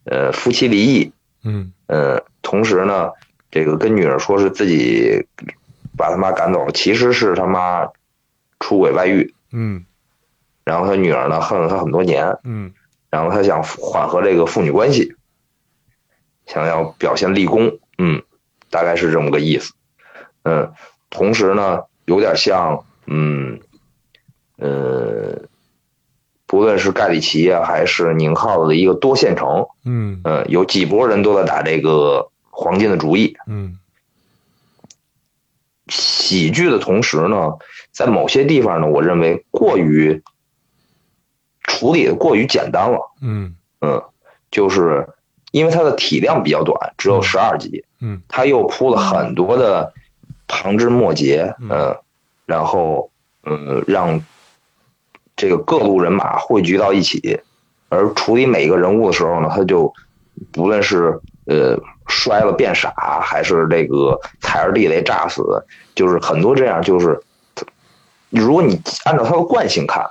呃，夫妻离异，嗯，呃，同时呢，这个跟女儿说是自己把他妈赶走了，其实是他妈出轨外遇，嗯，然后他女儿呢恨了他很多年，嗯，然后他想缓和这个父女关系，想要表现立功，嗯，大概是这么个意思，嗯，同时呢，有点像。嗯，呃，不论是盖里奇啊，还是宁浩的一个多线程，嗯，呃，有几波人都在打这个黄金的主意，嗯，喜剧的同时呢，在某些地方呢，我认为过于处理的过于简单了，嗯。嗯，就是因为它的体量比较短，只有十二集，嗯，它又铺了很多的旁枝末节，嗯。然后，嗯，让这个各路人马汇聚到一起，而处理每一个人物的时候呢，他就不论是呃摔了变傻，还是这个踩着地雷炸死，就是很多这样，就是如果你按照他的惯性看，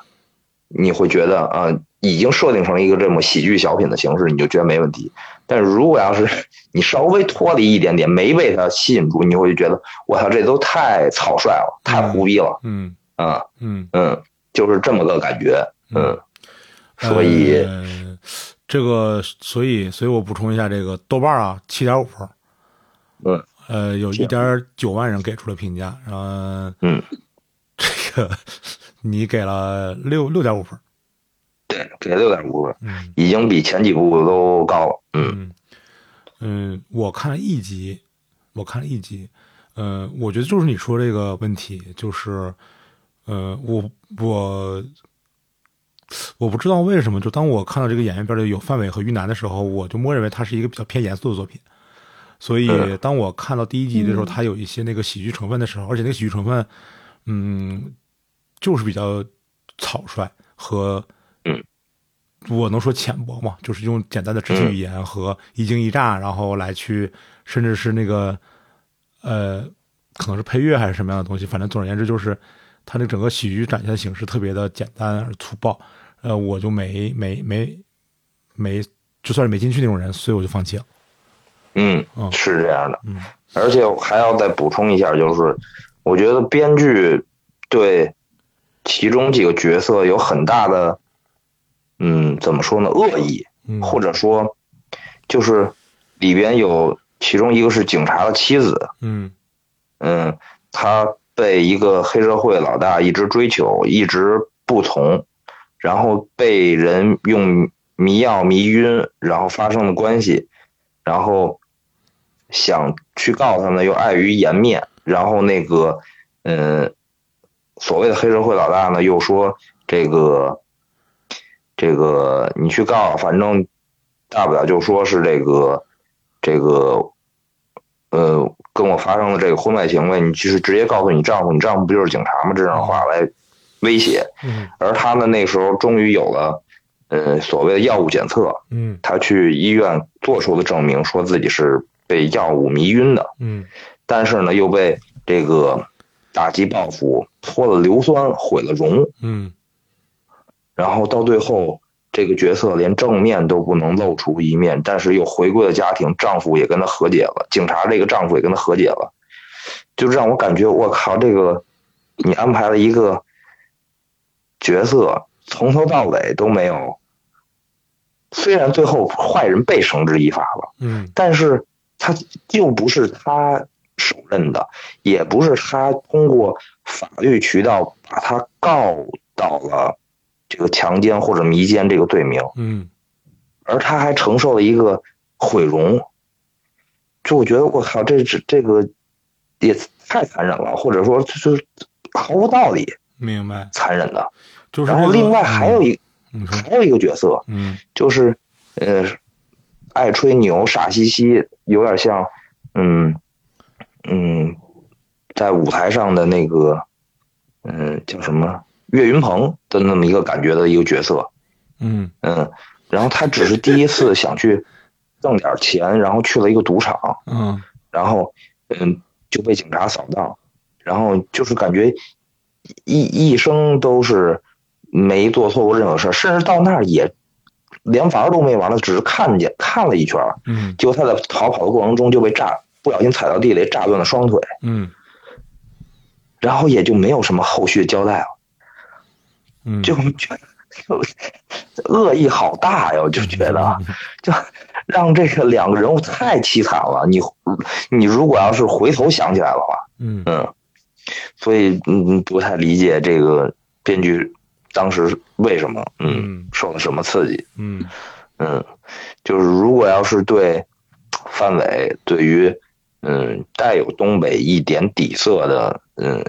你会觉得啊，已经设定成了一个这么喜剧小品的形式，你就觉得没问题。但是如果要是你稍微脱离一点点，没被它吸引住，你会觉得我操，这都太草率了，太胡逼了。嗯啊嗯嗯，就是这么个感觉。嗯，所以这个，所以所以我补充一下，这个豆瓣啊，七点五分。嗯呃，有一点九万人给出了评价，然后嗯，这个你给了六六点五分。对，给六点五分，嗯已经比前几部都高了。嗯嗯，我看了一集，我看了一集，呃，我觉得就是你说这个问题，就是，呃，我我我不知道为什么，就当我看到这个演员边里有范伟和于南的时候，我就默认为他是一个比较偏严肃的作品。所以，当我看到第一集的时候，他有一些那个喜剧成分的时候，而且那个喜剧成分，嗯，就是比较草率和嗯。我能说浅薄吗？就是用简单的肢体语言和一惊一乍，然后来去，甚至是那个，呃，可能是配乐还是什么样的东西。反正总而言之，就是他那整个喜剧展现的形式特别的简单而粗暴。呃，我就没没没没，就算是没进去那种人，所以我就放弃了。嗯，是这样的。嗯，而且还要再补充一下，就是我觉得编剧对其中几个角色有很大的。嗯，怎么说呢？恶意，或者说，就是里边有其中一个是警察的妻子，嗯嗯，他被一个黑社会老大一直追求，一直不从，然后被人用迷药迷晕，然后发生了关系，然后想去告他呢，又碍于颜面，然后那个嗯，所谓的黑社会老大呢，又说这个。这个你去告，反正大不了就说是这个，这个，呃，跟我发生了这个婚外情呗，你就是直接告诉你丈夫，你丈夫不就是警察吗？这样的话来威胁。嗯。而他呢，那时候终于有了，呃，所谓的药物检测。嗯。他去医院做出的证明，说自己是被药物迷晕的。嗯。但是呢，又被这个打击报复泼了硫酸，毁了容。嗯。然后到最后，这个角色连正面都不能露出一面，但是又回归了家庭，丈夫也跟她和解了，警察这个丈夫也跟她和解了，就让我感觉我靠，这个你安排了一个角色，从头到尾都没有。虽然最后坏人被绳之以法了，嗯，但是他又不是他手刃的，也不是他通过法律渠道把他告到了这个强奸或者迷奸这个罪名，嗯，而他还承受了一个毁容，就我觉得我靠，这这这个也太残忍了，或者说就是毫无道理，明白，残忍的，就是然后另外还有一。还有一个角色，嗯，就是，呃，爱吹牛、傻兮兮，有点像，嗯，嗯，在舞台上的那个，嗯，叫什么岳云鹏的那么一个感觉的一个角色，嗯嗯，然后他只是第一次想去挣点钱，然后去了一个赌场，嗯，然后嗯就被警察扫荡，然后就是感觉一一生都是。没做错过任何事甚至到那儿也连玩都没玩了，只是看见看了一圈嗯，结果他在逃跑的过程中就被炸，不小心踩到地雷，炸断了双腿。嗯，然后也就没有什么后续交代了。嗯，就就恶意好大呀，我就觉得，就让这个两个人物太凄惨了。你你如果要是回头想起来的话，嗯嗯，所以嗯不太理解这个编剧。当时为什么？嗯，受了什么刺激？嗯嗯，就是如果要是对范伟对于嗯带有东北一点底色的嗯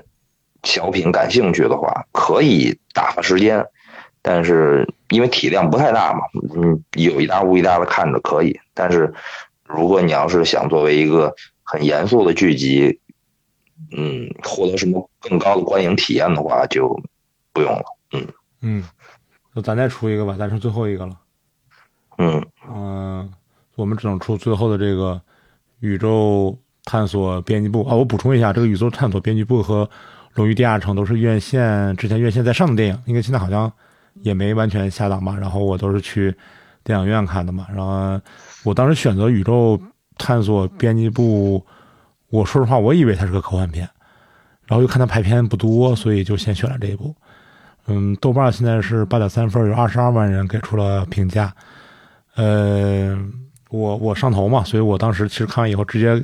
小品感兴趣的话，可以打发时间。但是因为体量不太大嘛，嗯，有一搭无一搭的看着可以。但是如果你要是想作为一个很严肃的剧集，嗯，获得什么更高的观影体验的话，就不用了。嗯嗯，那咱再出一个吧，咱剩最后一个了。嗯嗯，我们只能出最后的这个宇宙探索编辑部啊。我补充一下，这个宇宙探索编辑部和《龙与地下城》都是院线之前院线在上的电影，应该现在好像也没完全下档吧。然后我都是去电影院看的嘛。然后我当时选择宇宙探索编辑部，我说实话，我以为它是个科幻片，然后又看它排片不多，所以就先选了这一部。嗯，豆瓣现在是八点三分，有二十二万人给出了评价。呃，我我上头嘛，所以我当时其实看完以后直接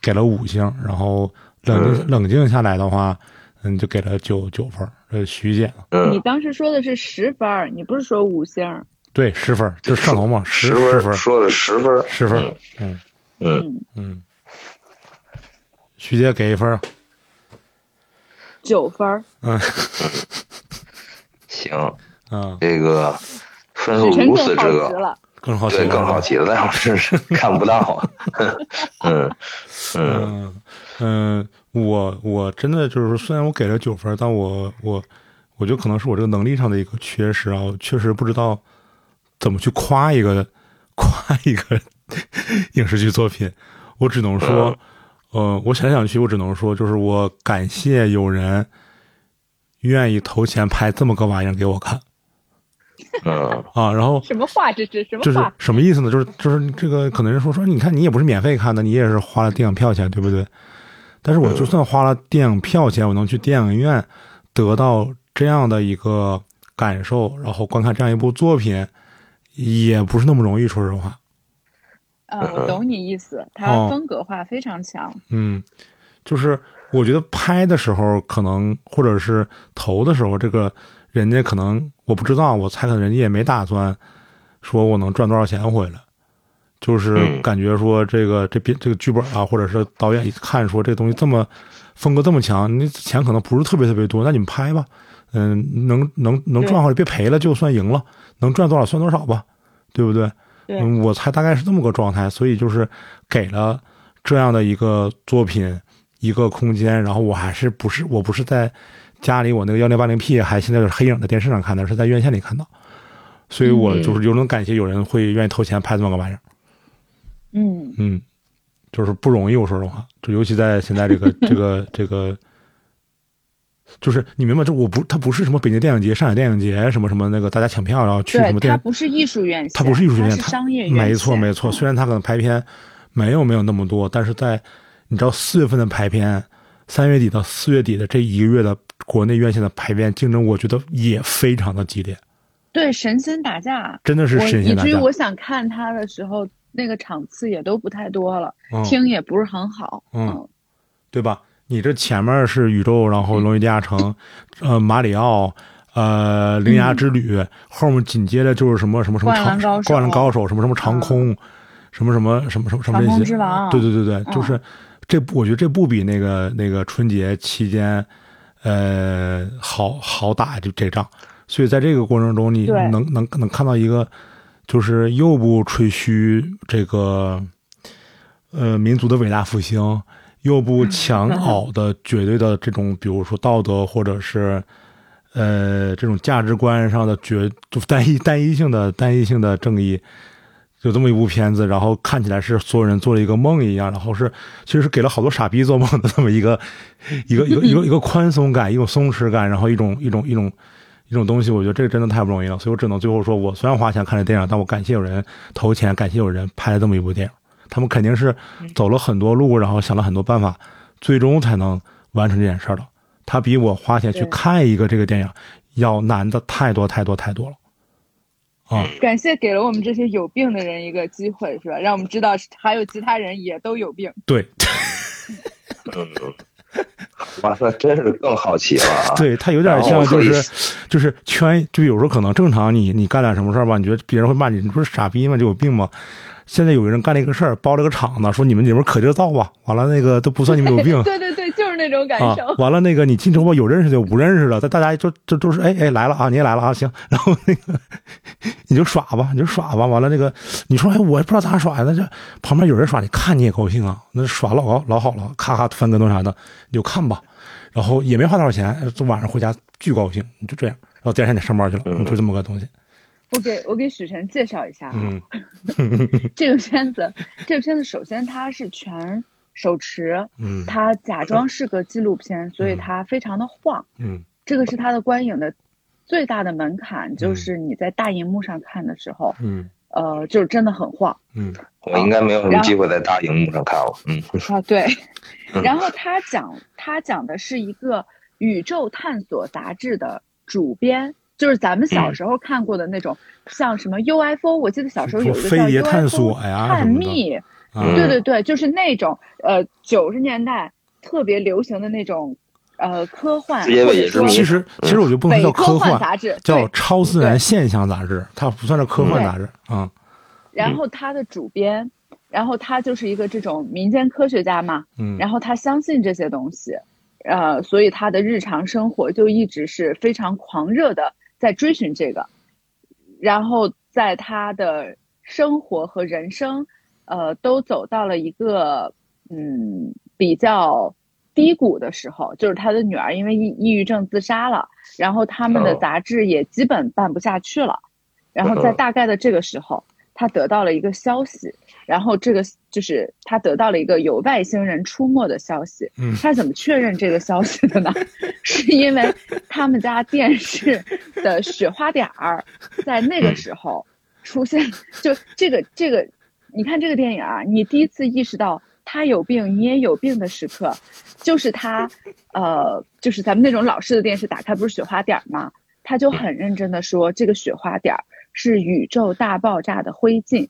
给了五星，然后冷静冷静下来的话，嗯，就给了九九分。呃，徐姐，你当时说的是十分，你不是说五星？对，十分，就是上头嘛，十分，说的十分，十分，嗯。嗯。嗯。徐姐给一分，九分。嗯。(laughs) 行，嗯，这个分数如此之高，更好奇对，更好奇了，但是 (laughs) 看不到。(laughs) 嗯嗯嗯，我我真的就是说，虽然我给了九分，但我我我觉得可能是我这个能力上的一个缺失啊，确实不知道怎么去夸一个夸一个 (laughs) 影视剧作品，我只能说，呃，我想想去，我只能说，就是我感谢有人。愿意投钱拍这么个玩意儿给我看，嗯啊，然后什么话这是什么就是什么意思呢？就是就是这个可能人说说，你看你也不是免费看的，你也是花了电影票钱，对不对？但是我就算花了电影票钱，我能去电影院得到这样的一个感受，然后观看这样一部作品，也不是那么容易。说实话，啊，我懂你意思，它风格化非常强，嗯，就是。我觉得拍的时候可能，或者是投的时候，这个人家可能我不知道，我猜可能人家也没打算说我能赚多少钱回来，就是感觉说这个这边这个剧本啊，或者是导演一看说这东西这么风格这么强，你钱可能不是特别特别多，那你们拍吧，嗯，能能能赚回来别赔了就算赢了，能赚多少算多少吧，对不对？嗯，我猜大概是这么个状态，所以就是给了这样的一个作品。一个空间，然后我还是不是我不是在家里我那个幺零八零 P 还现在是黑影的电视上看的，是在院线里看到，所以我就是有种感谢有人会愿意投钱拍这么个玩意儿。嗯嗯，就是不容易，我说实话，就尤其在现在这个 (laughs) 这个这个，就是你明白这我不它不是什么北京电影节、上海电影节什么什么那个大家抢票然后去什么电，它不是艺术院线，它不是艺术院线，它是商业院线，没错没错。虽然它可能排片没有没有那么多，但是在。你知道四月份的排片，三月底到四月底的这一个月的国内院线的排片竞争，我觉得也非常的激烈。对，神仙打架，真的是神仙打架。以至于我想看他的时候，那个场次也都不太多了，听也不是很好。嗯，对吧？你这前面是宇宙，然后龙与地下城，呃，马里奥，呃，铃芽之旅，后面紧接着就是什么什么什么长灌篮高手，什么什么长空，什么什么什么什么什么这些。对对对对，就是这，我觉得这不比那个那个春节期间，呃，好好打就这仗。所以在这个过程中，你能能能看到一个，就是又不吹嘘这个，呃，民族的伟大复兴。又不强拗的绝对的这种，比如说道德或者是，呃，这种价值观上的绝就单一单一性的单一性的正义，有这么一部片子，然后看起来是所有人做了一个梦一样，然后是其实是给了好多傻逼做梦的这么一个一个一个一个一个宽松感，一种松弛感，然后一种一种一种一种东西，我觉得这个真的太不容易了，所以我只能最后说，我虽然花钱看这电影，但我感谢有人投钱，感谢有人拍了这么一部电影。他们肯定是走了很多路，然后想了很多办法，最终才能完成这件事儿的。他比我花钱去看一个这个电影要难的太多太多太多了。啊！感谢给了我们这些有病的人一个机会，是吧？让我们知道还有其他人也都有病。对。(laughs) 哇，那真是更好奇了。(laughs) 对他有点像，就是就是圈，就有时候可能正常，你你干点什么事儿吧，你觉得别人会骂你，你不是傻逼吗？就有病吗？现在有个人干了一个事儿，包了个场子，说你们里面可劲儿造吧，完了那个都不算你们有病。(laughs) 对对对，就是那种感受。完了那个你进城吧，有认识的有不认识的，大家就就都是哎哎来了啊，你也来了啊，行。然后那个你就耍吧，你就耍吧。完了那个你说哎，我也不知道咋耍呀，那这旁边有人耍，你看你也高兴啊，那耍老老好了，咔咔翻跟头啥的，你就看吧。然后也没花多少钱，就晚上回家巨高兴，就这样。然后第二天得上班去了，就这么个东西。我给我给许晨介绍一下啊，(laughs) 这个片子，这个片子首先它是全手持，嗯，它假装是个纪录片，所以它非常的晃，嗯，这个是它的观影的最大的门槛，就是你在大荧幕上看的时候，嗯，呃，就是真的很晃，嗯，我应该没有什么机会在大荧幕上看了，嗯，啊对，然后他讲他讲的是一个宇宙探索杂志的主编。就是咱们小时候看过的那种，像什么 UFO，我记得小时候有一个叫 UFO 探索对对对，就是那种呃九十年代特别流行的那种呃科幻。其实其实我就不能叫科幻杂志，叫超自然现象杂志，它不算是科幻杂志啊。然后他的主编，然后他就是一个这种民间科学家嘛，嗯，然后他相信这些东西，呃，所以他的日常生活就一直是非常狂热的。在追寻这个，然后在他的生活和人生，呃，都走到了一个嗯比较低谷的时候，就是他的女儿因为抑抑郁症自杀了，然后他们的杂志也基本办不下去了，然后在大概的这个时候，他得到了一个消息。然后这个就是他得到了一个有外星人出没的消息。嗯，他怎么确认这个消息的呢？(laughs) 是因为他们家电视的雪花点儿在那个时候出现。就这个这个，你看这个电影啊，你第一次意识到他有病，你也有病的时刻，就是他，呃，就是咱们那种老式的电视打开不是雪花点儿吗？他就很认真的说，这个雪花点儿是宇宙大爆炸的灰烬。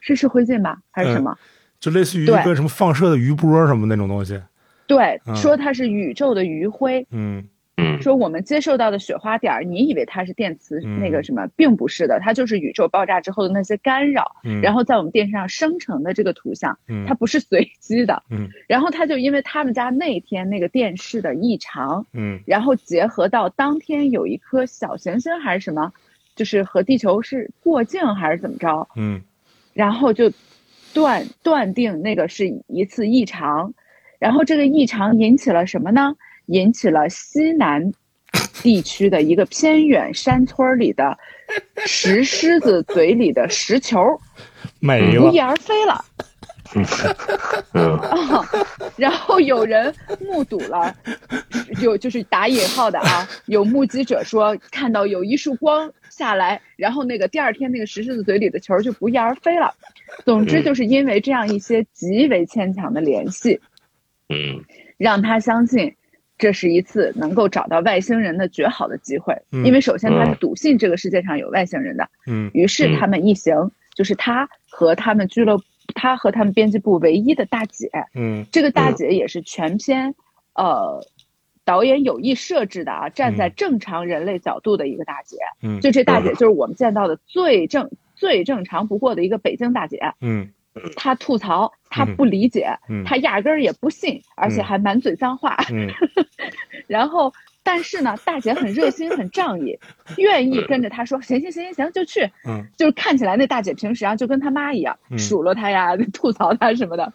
是是灰烬吧，还是什么？就类似于一个什么放射的余波什么那种东西。对，说它是宇宙的余晖。嗯嗯，说我们接受到的雪花点儿，你以为它是电磁那个什么，并不是的，它就是宇宙爆炸之后的那些干扰，然后在我们电视上生成的这个图像，它不是随机的。嗯，然后他就因为他们家那天那个电视的异常，嗯，然后结合到当天有一颗小行星还是什么，就是和地球是过境还是怎么着？嗯。然后就断断定那个是一次异常，然后这个异常引起了什么呢？引起了西南地区的一个偏远山村里的石狮子嘴里的石球没了，不翼而飞了。(laughs) (laughs) 啊，然后有人目睹了，有就是打引号的啊，有目击者说看到有一束光下来，然后那个第二天那个石狮子嘴里的球就不翼而飞了。总之就是因为这样一些极为牵强的联系，嗯，让他相信这是一次能够找到外星人的绝好的机会。因为首先他是笃信这个世界上有外星人的。嗯。于是他们一行，就是他和他们俱乐部，他和他们编辑部唯一的大姐。嗯。这个大姐也是全篇，呃，导演有意设置的啊，站在正常人类角度的一个大姐。嗯。就这大姐就是我们见到的最正。最正常不过的一个北京大姐，嗯，她吐槽，他不理解，他压根儿也不信，而且还满嘴脏话，嗯，(laughs) 然后，但是呢，大姐很热心，很仗义，愿意跟着他说，行行行行行，就去，嗯，就是看起来那大姐平时啊，就跟她妈一样，数落他呀，(laughs) 吐槽他什么的，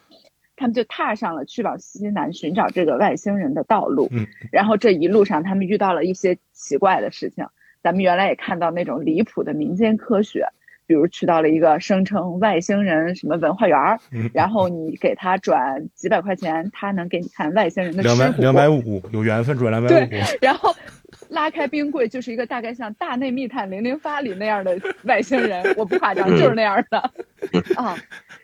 他们就踏上了去往西南寻找这个外星人的道路，嗯，然后这一路上他们遇到了一些奇怪的事情，咱们原来也看到那种离谱的民间科学。比如去到了一个声称外星人什么文化园儿，然后你给他转几百块钱，他能给你看外星人的两百两百五，有缘分转两百五。对，然后拉开冰柜，就是一个大概像《大内密探零零发》里那样的外星人，我不夸张，就是那样的啊。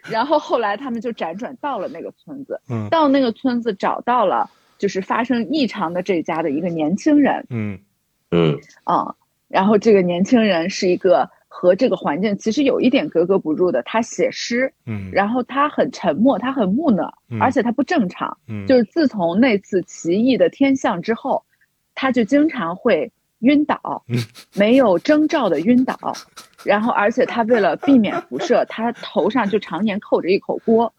然后后来他们就辗转到了那个村子，到那个村子找到了就是发生异常的这家的一个年轻人，嗯嗯啊，然后这个年轻人是一个。和这个环境其实有一点格格不入的。他写诗，嗯，然后他很沉默，他很木讷，而且他不正常，嗯，就是自从那次奇异的天象之后，他就经常会晕倒，(laughs) 没有征兆的晕倒，然后而且他为了避免辐射，他头上就常年扣着一口锅，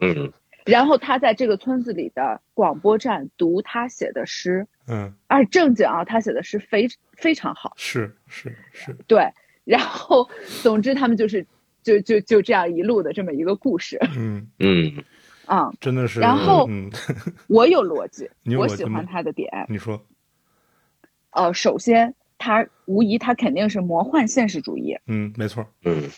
嗯，(laughs) 然后他在这个村子里的广播站读他写的诗，嗯，而正经啊，他写的诗非非常好，是是是，对。然后，总之，他们就是，就就就这样一路的这么一个故事。嗯嗯，啊，真的是。然后，(laughs) 我有逻辑，(laughs) 我喜欢他的点。你说。呃，首先，他无疑他肯定是魔幻现实主义。嗯，没错。嗯。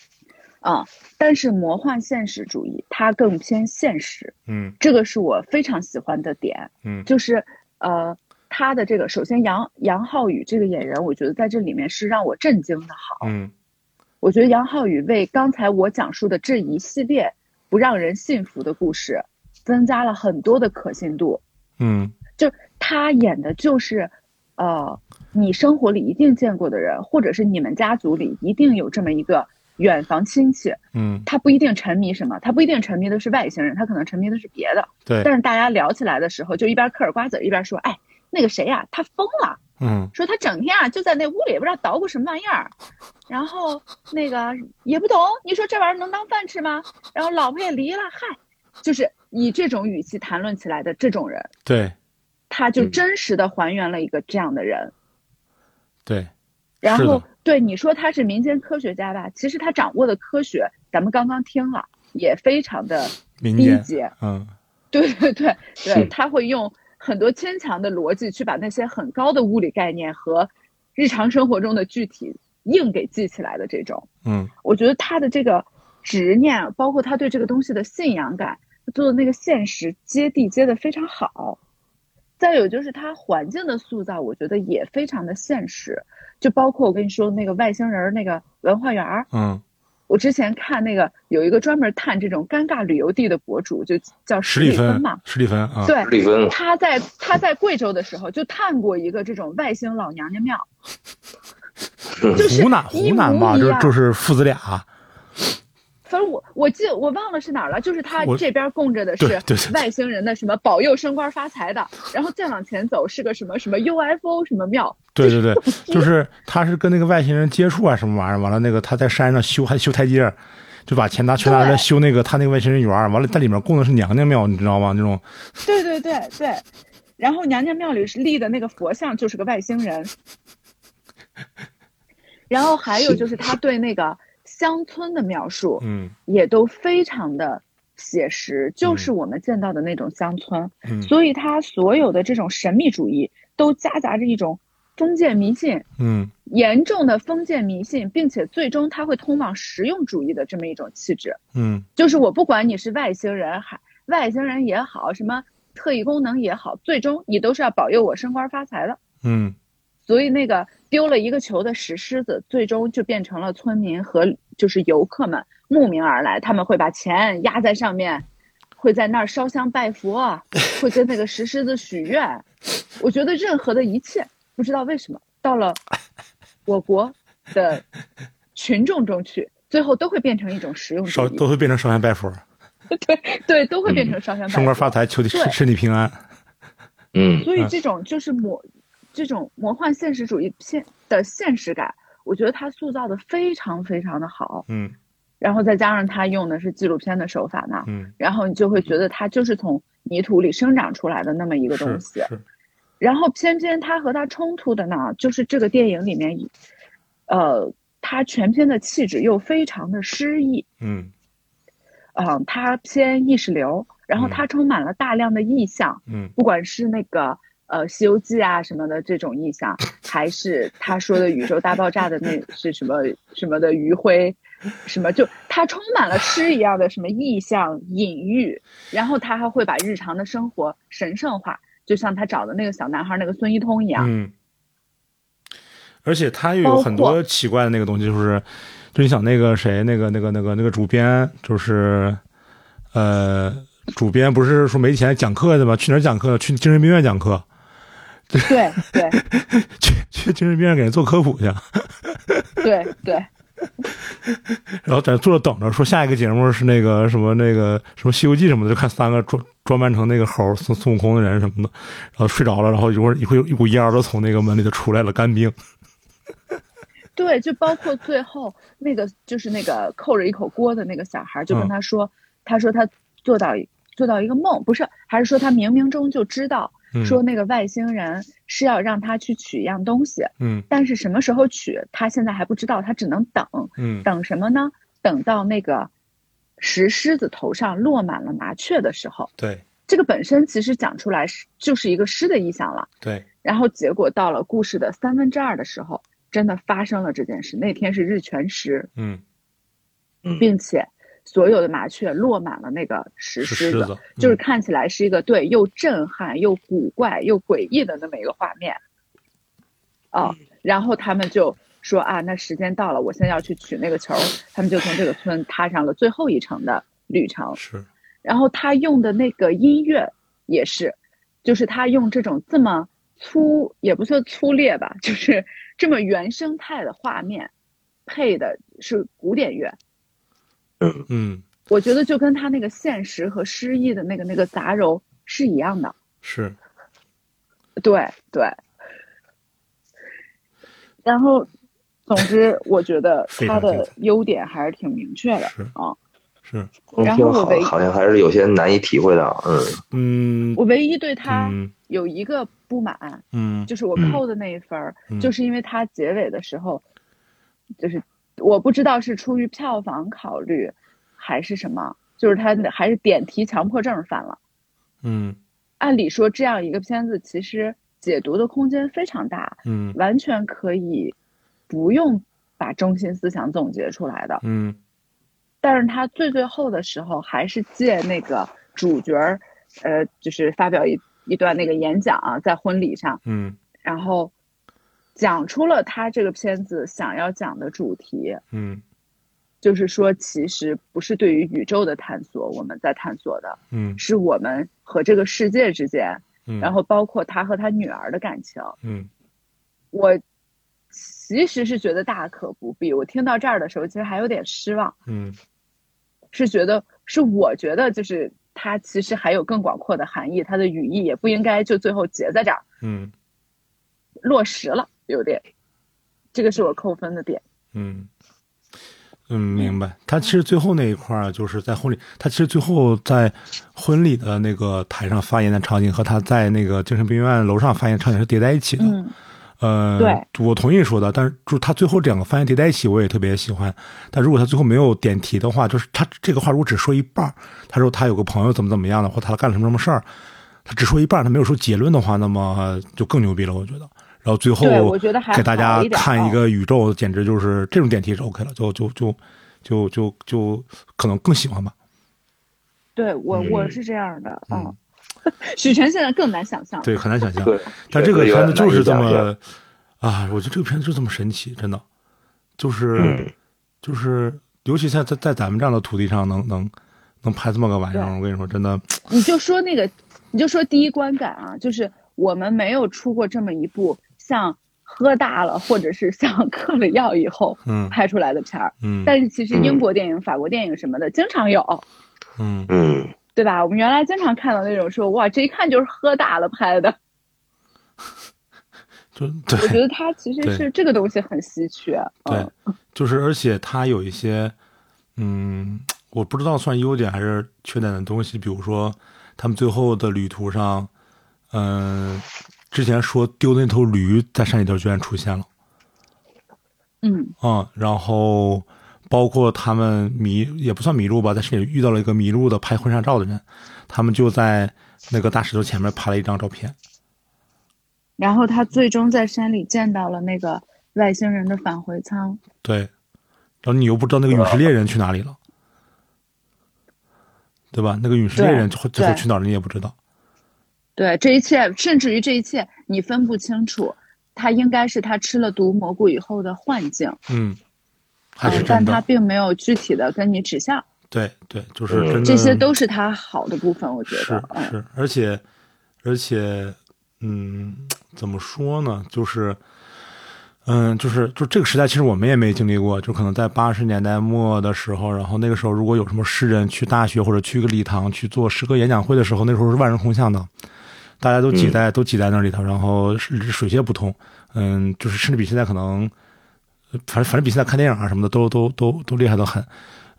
啊，但是魔幻现实主义它更偏现实。嗯，这个是我非常喜欢的点。嗯，就是呃。他的这个，首先杨杨浩宇这个演员，我觉得在这里面是让我震惊的好。嗯，我觉得杨浩宇为刚才我讲述的这一系列不让人信服的故事，增加了很多的可信度。嗯，就他演的就是，呃，你生活里一定见过的人，或者是你们家族里一定有这么一个远房亲戚。嗯，他不一定沉迷什么，他不一定沉迷的是外星人，他可能沉迷的是别的。对。但是大家聊起来的时候，就一边嗑着瓜子一边说：“哎。”那个谁呀，他疯了。嗯，说他整天啊就在那屋里，不知道捣鼓什么玩意儿，然后那个也不懂。你说这玩意儿能当饭吃吗？然后老婆也离了，嗨，就是以这种语气谈论起来的这种人。对，他就真实的还原了一个这样的人。对，然后对你说他是民间科学家吧？其实他掌握的科学，咱们刚刚听了，也非常的低级。嗯，(laughs) 对对对对，他会用。很多牵强的逻辑去把那些很高的物理概念和日常生活中的具体硬给记起来的这种，嗯，我觉得他的这个执念，包括他对这个东西的信仰感，做的那个现实接地接的非常好。再有就是他环境的塑造，我觉得也非常的现实，就包括我跟你说那个外星人那个文化园儿，嗯。我之前看那个有一个专门探这种尴尬旅游地的博主，就叫史蒂芬嘛，史蒂芬啊，对，史蒂芬，他在他在贵州的时候就探过一个这种外星老娘娘庙，(laughs) 就是湖南湖南嘛，就就是父子俩。反正我我记我忘了是哪儿了，就是他这边供着的是外星人的什么保佑升官发财的，然后再往前走是个什么什么 UFO 什么庙。对对对，就是他是跟那个外星人接触啊什么玩意儿，完了那个他在山上修还修台阶，就把钱拿全拿来修那个他那个外星人园，完了在里面供的是娘娘庙，你知道吗？那种。对对对对，然后娘娘庙里是立的那个佛像就是个外星人，(laughs) 然后还有就是他对那个。乡村的描述，嗯，也都非常的写实，就是我们见到的那种乡村。嗯，所以他所有的这种神秘主义都夹杂着一种封建迷信，嗯，严重的封建迷信，并且最终他会通往实用主义的这么一种气质。嗯，就是我不管你是外星人，还外星人也好，什么特异功能也好，最终你都是要保佑我升官发财的。嗯。所以那个丢了一个球的石狮子，最终就变成了村民和就是游客们慕名而来，他们会把钱压在上面，会在那儿烧香拜佛，会跟那个石狮子许愿。我觉得任何的一切，不知道为什么到了我国的群众中去，最后都会变成一种实用烧，都会变成烧香拜佛。对对，都会变成烧香拜佛。升官发财，求你身体平安。嗯。所以这种就是魔，这种魔幻现实主义现的现实感，我觉得他塑造的非常非常的好。嗯。然后再加上他用的是纪录片的手法呢，嗯，然后你就会觉得他就是从泥土里生长出来的那么一个东西，然后偏偏他和他冲突的呢，就是这个电影里面，呃，他全片的气质又非常的诗意，嗯，嗯，他偏意识流，然后他充满了大量的意象，嗯，不管是那个呃《西游记》啊什么的这种意象，还是他说的宇宙大爆炸的那是什么什么的余晖。什么？就他充满了诗一样的什么意象、隐喻，然后他还会把日常的生活神圣化，就像他找的那个小男孩那个孙一通一样。嗯。而且他又有很多奇怪的那个东西，就是，就你想那个谁，那个那个那个那个主编，就是，呃，主编不是说没钱讲课的吗？去哪儿讲课？去精神病院讲课。对对。(laughs) 去去精神病院给人做科普去。对对。(laughs) 然后在坐着等着，说下一个节目是那个什么那个什么《西游记》什么的，就看三个装装扮成那个猴孙孙悟空的人什么的，然后睡着了，然后一会儿一会有一股烟都从那个门里头出来了，干冰。对，就包括最后那个就是那个扣着一口锅的那个小孩，就跟他说，他说他做到做到一个梦，不是，还是说他冥冥中就知道。说那个外星人是要让他去取一样东西，嗯，但是什么时候取，他现在还不知道，他只能等，嗯，等什么呢？等到那个石狮子头上落满了麻雀的时候，对，这个本身其实讲出来是就是一个诗的意象了，对，然后结果到了故事的三分之二的时候，真的发生了这件事，那天是日全食，嗯，并且。所有的麻雀落满了那个石狮子，就是看起来是一个对又震撼又古怪又诡异的那么一个画面。哦，然后他们就说啊，那时间到了，我现在要去取那个球。他们就从这个村踏上了最后一程的旅程。是，然后他用的那个音乐也是，就是他用这种这么粗也不算粗劣吧，就是这么原生态的画面，配的是古典乐。嗯。嗯，我觉得就跟他那个现实和诗意的那个那个杂糅是一样的，是，对对。然后，总之，我觉得 (laughs) 他的优点还是挺明确的啊，是。然后我唯好像还是有些难以体会到，嗯。嗯。我唯一对他有一个不满，嗯，就是我扣的那一分就是因为他结尾的时候，就是。我不知道是出于票房考虑，还是什么，就是他还是点题强迫症犯了。嗯，按理说这样一个片子，其实解读的空间非常大，嗯，完全可以不用把中心思想总结出来的。嗯，但是他最最后的时候，还是借那个主角儿，呃，就是发表一一段那个演讲啊，在婚礼上，嗯，然后。讲出了他这个片子想要讲的主题，嗯，就是说，其实不是对于宇宙的探索，我们在探索的，嗯，是我们和这个世界之间，嗯，然后包括他和他女儿的感情，嗯，我其实是觉得大可不必。我听到这儿的时候，其实还有点失望，嗯，是觉得是我觉得就是它其实还有更广阔的含义，它的语义也不应该就最后结在这儿，嗯，落实了。有点，这个是我扣分的点。嗯，嗯，明白。他其实最后那一块儿，就是在婚礼，他其实最后在婚礼的那个台上发言的场景，和他在那个精神病院楼上发言场景是叠在一起的。嗯，呃，对，我同意说的。但是，就他最后两个发言叠在一起，我也特别喜欢。但如果他最后没有点题的话，就是他这个话如果只说一半他说他有个朋友怎么怎么样的，或他干了什么什么事儿，他只说一半他没有说结论的话，那么就更牛逼了，我觉得。然后最后给大家看一个宇宙，简直就是这种电梯是 OK 了，就就就就就就可能更喜欢吧。对我我是这样的，嗯，(laughs) 许晨现在更难想象，对，很难想象。对，但这个片子就是这么啊，我觉得这个片子就这么神奇，真的，就是就是，尤其在在在咱们这样的土地上，能能能拍这么个玩意儿，我跟你说，真的。你就说那个，你就说第一观感啊，就是我们没有出过这么一部像喝大了，或者是像 (laughs) 嗑了药以后，嗯，拍出来的片儿，嗯。但是其实英国电影、法国电影什么的经常有，嗯嗯，对吧？我们原来经常看到那种说，哇，这一看就是喝大了拍的。(laughs) 就对我觉得他其实是这个东西很稀缺，对，(laughs) 就是而且他有一些，嗯，我不知道算优点还是缺点的东西，比如说他们最后的旅途上，嗯，之前说丢的那头驴在山里头居然出现了，嗯，啊，然后包括他们迷也不算迷路吧，在山里遇到了一个迷路的拍婚纱照的人，他们就在那个大石头前面拍了一张照片。然后他最终在山里见到了那个外星人的返回舱。对，然后你又不知道那个陨石猎人去哪里了，对吧？那个陨石猎人最后去哪儿了，你也不知道。对，这一切，甚至于这一切，你分不清楚，他应该是他吃了毒蘑菇以后的幻境。嗯，还是但他并没有具体的跟你指向。对对，就是真的。这些都是他好的部分，我觉得是是，而且而且，嗯。怎么说呢？就是，嗯，就是就这个时代，其实我们也没经历过。就可能在八十年代末的时候，然后那个时候，如果有什么诗人去大学或者去一个礼堂去做诗歌演讲会的时候，那时候是万人空巷的，大家都挤在都挤在那里头，然后水泄不通。嗯，就是甚至比现在可能，反正反正比现在看电影啊什么的都都都都厉害的很。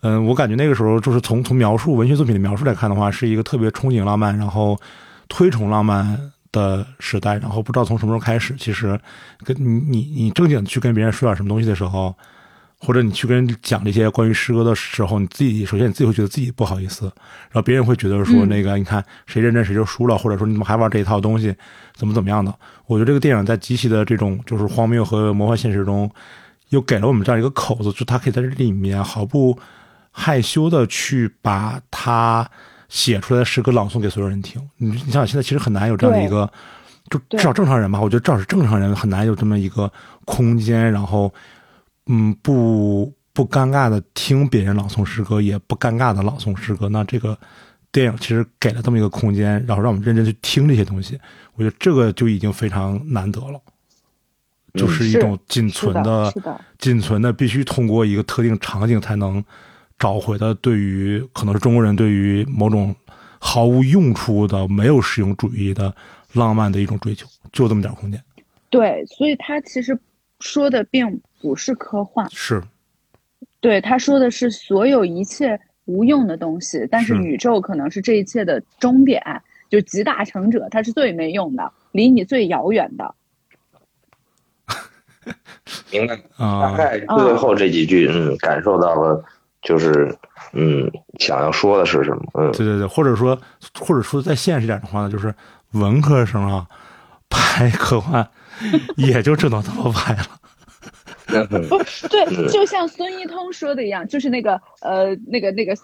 嗯，我感觉那个时候就是从从描述文学作品的描述来看的话，是一个特别憧憬浪漫，然后推崇浪漫。的时代，然后不知道从什么时候开始，其实跟你你你正经去跟别人说点什么东西的时候，或者你去跟人讲这些关于诗歌的时候，你自己首先你自己会觉得自己不好意思，然后别人会觉得说那个你看谁认真谁就输了，或者说你怎么还玩这一套东西，怎么怎么样的？我觉得这个电影在极其的这种就是荒谬和魔幻现实中，又给了我们这样一个口子，就他可以在这里面毫不害羞的去把他。写出来的诗歌朗诵给所有人听，你你想想，现在其实很难有这样的一个，就至少正常人吧，我觉得至少是正常人很难有这么一个空间，然后，嗯，不不尴尬的听别人朗诵诗歌，也不尴尬的朗诵诗歌。那这个电影其实给了这么一个空间，然后让我们认真去听这些东西，我觉得这个就已经非常难得了，就是一种仅存的、仅存的，必须通过一个特定场景才能。找回的对于可能是中国人对于某种毫无用处的没有实用主义的浪漫的一种追求，就这么点空间。对，所以他其实说的并不是科幻，是，对他说的是所有一切无用的东西，但是宇宙可能是这一切的终点，就集大成者，他是最没用的，离你最遥远的。(laughs) 明白大概最后这几句，嗯，感受到了。就是，嗯，想要说的是什么？嗯，对对对，或者说，或者说再现实点的话呢，就是文科生啊，拍科幻 (laughs) 也就只能这么拍了。不 (laughs) 对，就像孙一通说的一样，就是那个呃，那个那个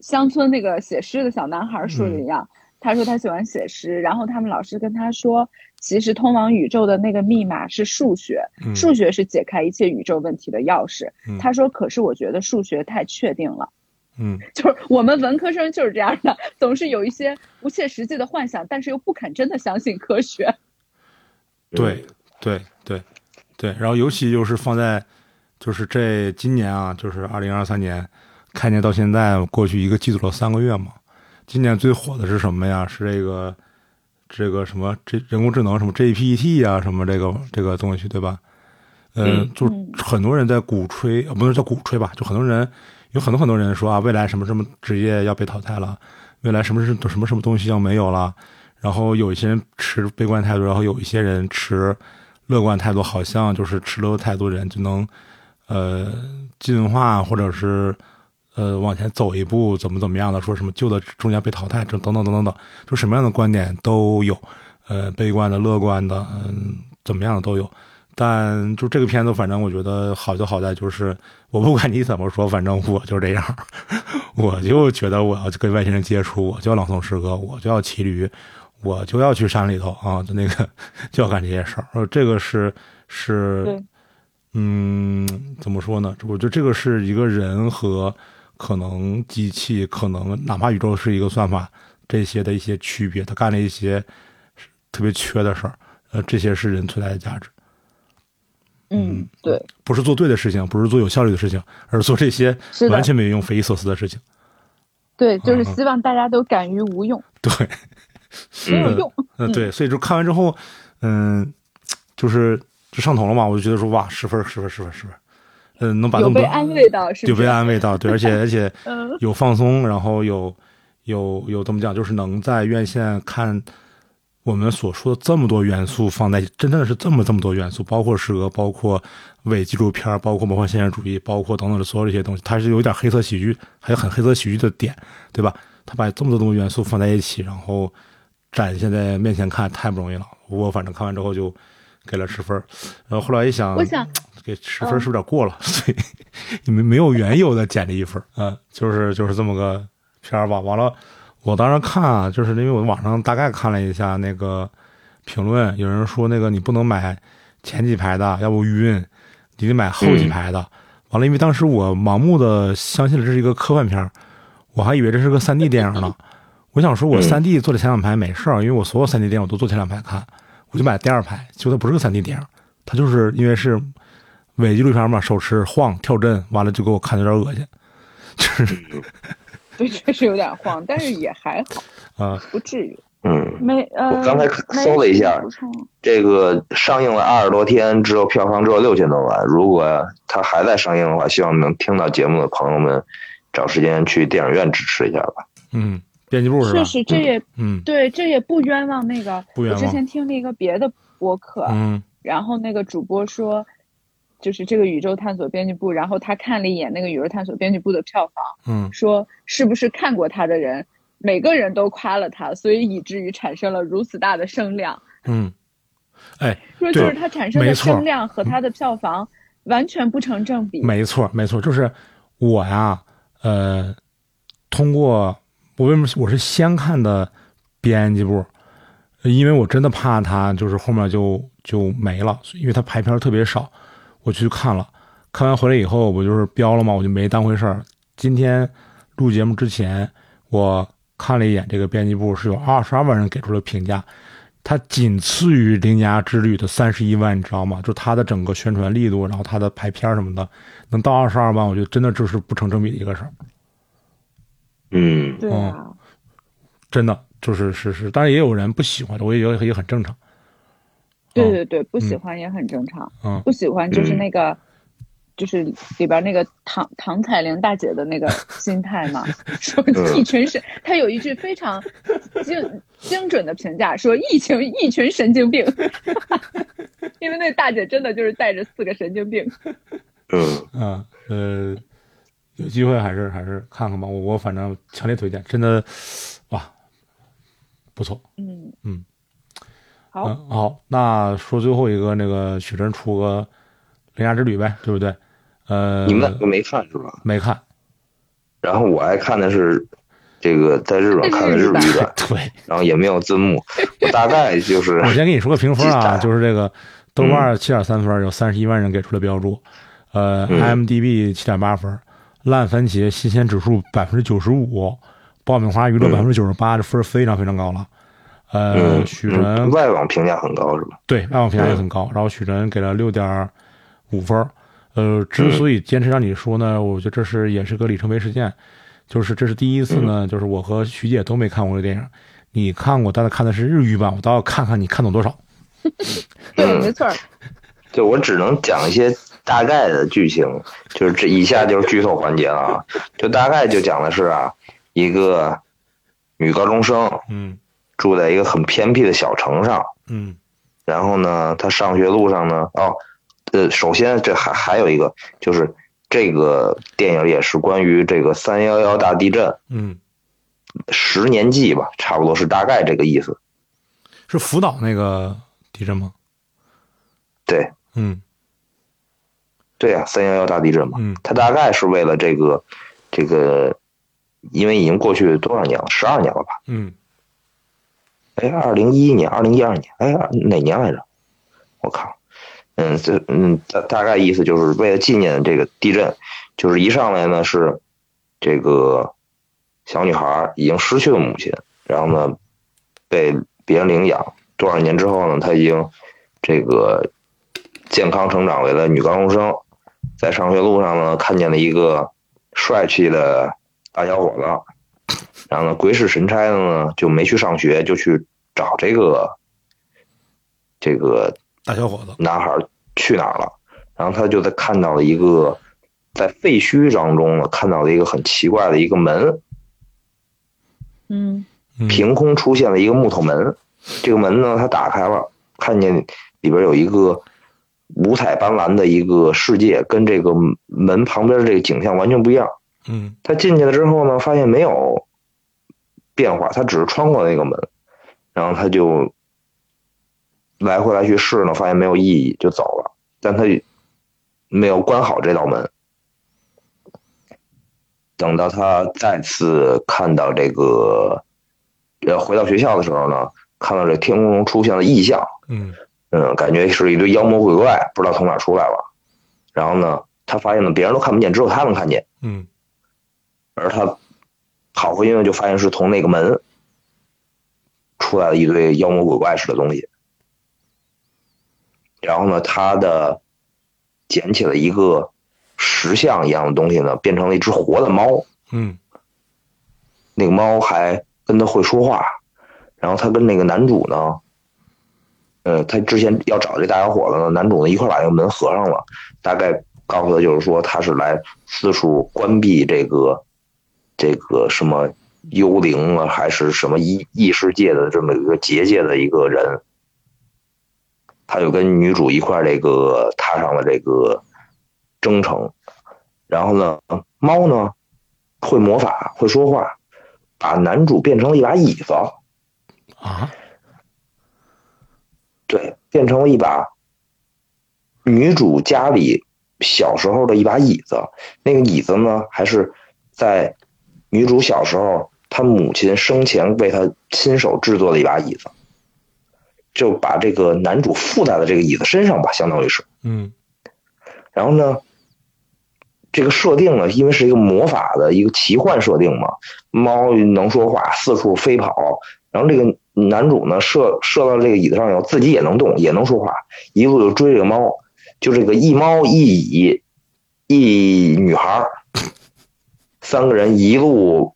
乡村那个写诗的小男孩说的一样，他说他喜欢写诗，然后他们老师跟他说。其实通往宇宙的那个密码是数学，数学是解开一切宇宙问题的钥匙。他说：“可是我觉得数学太确定了。”嗯，(laughs) 就是我们文科生就是这样的，总是有一些不切实际的幻想，但是又不肯真的相信科学。对，对，对，对。然后尤其就是放在，就是这今年啊，就是二零二三年，开年到现在过去一个季度了三个月嘛。今年最火的是什么呀？是这个。这个什么这人工智能什么 GPT 啊什么这个这个东西对吧？嗯，就很多人在鼓吹，呃不能叫鼓吹吧，就很多人有很多很多人说啊，未来什么什么职业要被淘汰了，未来什么是什么什么东西要没有了。然后有一些人持悲观态度，然后有一些人持乐观态度，好像就是持乐观态度的人就能呃进化或者是。呃，往前走一步，怎么怎么样的？说什么旧的终将被淘汰，这等等等等等，就什么样的观点都有，呃，悲观的、乐观的，嗯，怎么样的都有。但就这个片子，反正我觉得好就好在就是，我不管你怎么说，反正我就这样，我就觉得我要跟外星人接触，我就要朗诵诗歌，我就要骑驴，我就要去山里头啊，就那个就要干这些事儿。这个是是，嗯，怎么说呢？我觉得这个是一个人和。可能机器，可能哪怕宇宙是一个算法，这些的一些区别，他干了一些特别缺的事儿，呃，这些是人存在的价值。嗯，对，不是做对的事情，不是做有效率的事情，而是做这些完全没有用、匪夷所思的事情。对，就是希望大家都敢于无用。对，(laughs) 没有用。嗯，对，所以就看完之后，嗯，就是就上头了嘛，我就觉得说哇，十分，十分，十分，十分。嗯，能把有被安慰到，是有被安慰到，对，而且 (laughs) 而且有放松，然后有有有怎么讲，就是能在院线看。我们所说的这么多元素放在，真正的是这么这么多元素，包括诗歌，包括伪纪录片，包括魔幻现实主义，包括等等的所有这些东西，它是有点黑色喜剧，还有很黑色喜剧的点，对吧？他把这么多东西元素放在一起，然后展现在面前看，太不容易了。我反正看完之后就给了十分，然后后来一想，我想给十分是不是有点过了？(laughs) 所以你们没有缘由的减了一分，嗯，就是就是这么个片儿吧。完了。我当时看啊，就是因为我网上大概看了一下那个评论，有人说那个你不能买前几排的，要不晕，你得买后几排的。完了，因为当时我盲目的相信了这是一个科幻片我还以为这是个三 D 电影呢。我想说，我三 D 坐的前两排没事儿，因为我所有三 D 电影我都坐前两排看，我就买第二排。结果它不是个三 D 电影，它就是因为是伪纪录片嘛，手持晃跳帧，完了就给我看的有点恶心，就是。(laughs) 对，确实有点晃，但是也还好 (laughs) 啊，不至于。嗯，没呃，我刚才搜了一下，这个上映了二十多天，只有票房只有六千多万。如果它还在上映的话，希望能听到节目的朋友们找时间去电影院支持一下吧。嗯，编辑部是吧？确实，这也嗯，对，这也不冤枉那个。不冤枉。我之前听了一个别的播客，嗯，然后那个主播说。就是这个宇宙探索编辑部，然后他看了一眼那个宇宙探索编辑部的票房，嗯，说是不是看过他的人，每个人都夸了他，所以以至于产生了如此大的声量，嗯，哎，说就是他产生的声量和他的票房完全不成正比，没错，没错，就是我呀，呃，通过我为什么我是先看的编辑部，因为我真的怕他就是后面就就没了，因为他排片特别少。我去看了，看完回来以后，我就是标了嘛，我就没当回事儿。今天录节目之前，我看了一眼这个编辑部，是有二十二万人给出了评价，它仅次于《铃芽之旅》的三十一万，你知道吗？就它的整个宣传力度，然后它的排片什么的，能到二十二万，我觉得真的就是不成正比的一个事儿。嗯，对啊，真的就是是是，当然也有人不喜欢的，我也觉得也很正常。对对对，不喜欢也很正常。嗯，不喜欢就是那个，就是里边那个唐唐彩玲大姐的那个 (laughs) 心态嘛。(laughs) 说一群神，她有一句非常精精准的评价，说疫情一群神经病。(laughs) 因为那大姐真的就是带着四个神经病。嗯嗯呃，有机会还是还是看看吧。我我反正强烈推荐，真的哇，不错。嗯嗯。好，好，那说最后一个，那个许晨出个《铃芽之旅》呗，对不对？呃，你们两个没看是吧？没看。然后我爱看的是这个在日本看的日语版，对。然后也没有字幕，我大概就是我先给你说个评分啊，就是这个豆瓣七点三分，有三十一万人给出了标注，呃，IMDB 七点八分，烂番茄新鲜指数百分之九十五，爆米花娱乐百分之九十八，这分非常非常高了。呃，许晨外网评价很高是吧？对外网评价也很高，然后许晨给了六点五分。呃，之所以坚持让你说呢，我觉得这是也是个里程碑事件，就是这是第一次呢，就是我和徐姐都没看过这电影，你看过，但是看的是日语版，我倒要看看你看懂多少。(laughs) 对，没错。(laughs) 就我只能讲一些大概的剧情，就是这以下就是剧透环节了啊，就大概就讲的是啊，一个女高中生，嗯。住在一个很偏僻的小城上，嗯，然后呢，她上学路上呢，哦，呃，首先这还还有一个，就是这个电影也是关于这个三幺幺大地震，嗯，十年记吧，差不多是大概这个意思，是福岛那个地震吗？对，嗯，对啊，三幺幺大地震嘛，嗯，他大概是为了这个，这个，因为已经过去多少年了，十二年了吧，嗯。哎，二零一一年，二零一二年，哎，哪年来着？我靠，嗯，这嗯大大概意思就是为了纪念这个地震，就是一上来呢是，这个小女孩已经失去了母亲，然后呢被别人领养。多少年之后呢，她已经这个健康成长为了女高中生，在上学路上呢看见了一个帅气的大小伙子，然后呢鬼使神差的呢就没去上学，就去找这个这个大小伙子男孩去哪儿了。然后他就在看到了一个在废墟当中呢，看到了一个很奇怪的一个门，嗯，凭空出现了一个木头门。这个门呢，他打开了，看见里边有一个五彩斑斓的一个世界，跟这个门旁边这个景象完全不一样。嗯，他进去了之后呢，发现没有变化，他只是穿过那个门，然后他就来回来去试呢，发现没有意义，就走了。但他。没有关好这道门，等到他再次看到这个，呃，回到学校的时候呢，看到这天空中出现了异象，嗯嗯，感觉是一堆妖魔鬼怪，不知道从哪出来了。然后呢，他发现呢，别人都看不见，只有他能看见，嗯，而他跑回去呢，就发现是从那个门出来了一堆妖魔鬼怪似的东西。然后呢，他的。捡起了一个石像一样的东西呢，变成了一只活的猫。嗯，那个猫还跟他会说话，然后他跟那个男主呢，呃，他之前要找这大小伙子呢，男主呢一块把这个门合上了，大概告诉他就是说他是来四处关闭这个这个什么幽灵啊，还是什么异异世界的这么一个结界的一个人。他就跟女主一块这个踏上了这个征程，然后呢，猫呢会魔法会说话，把男主变成了一把椅子啊，对，变成了一把女主家里小时候的一把椅子。那个椅子呢，还是在女主小时候她母亲生前为她亲手制作的一把椅子。就把这个男主附在了这个椅子身上吧，相当于是，嗯，然后呢，这个设定呢，因为是一个魔法的一个奇幻设定嘛，猫能说话，四处飞跑，然后这个男主呢，射射到这个椅子上以后，自己也能动，也能说话，一路就追这个猫，就这个一猫一椅一女孩三个人一路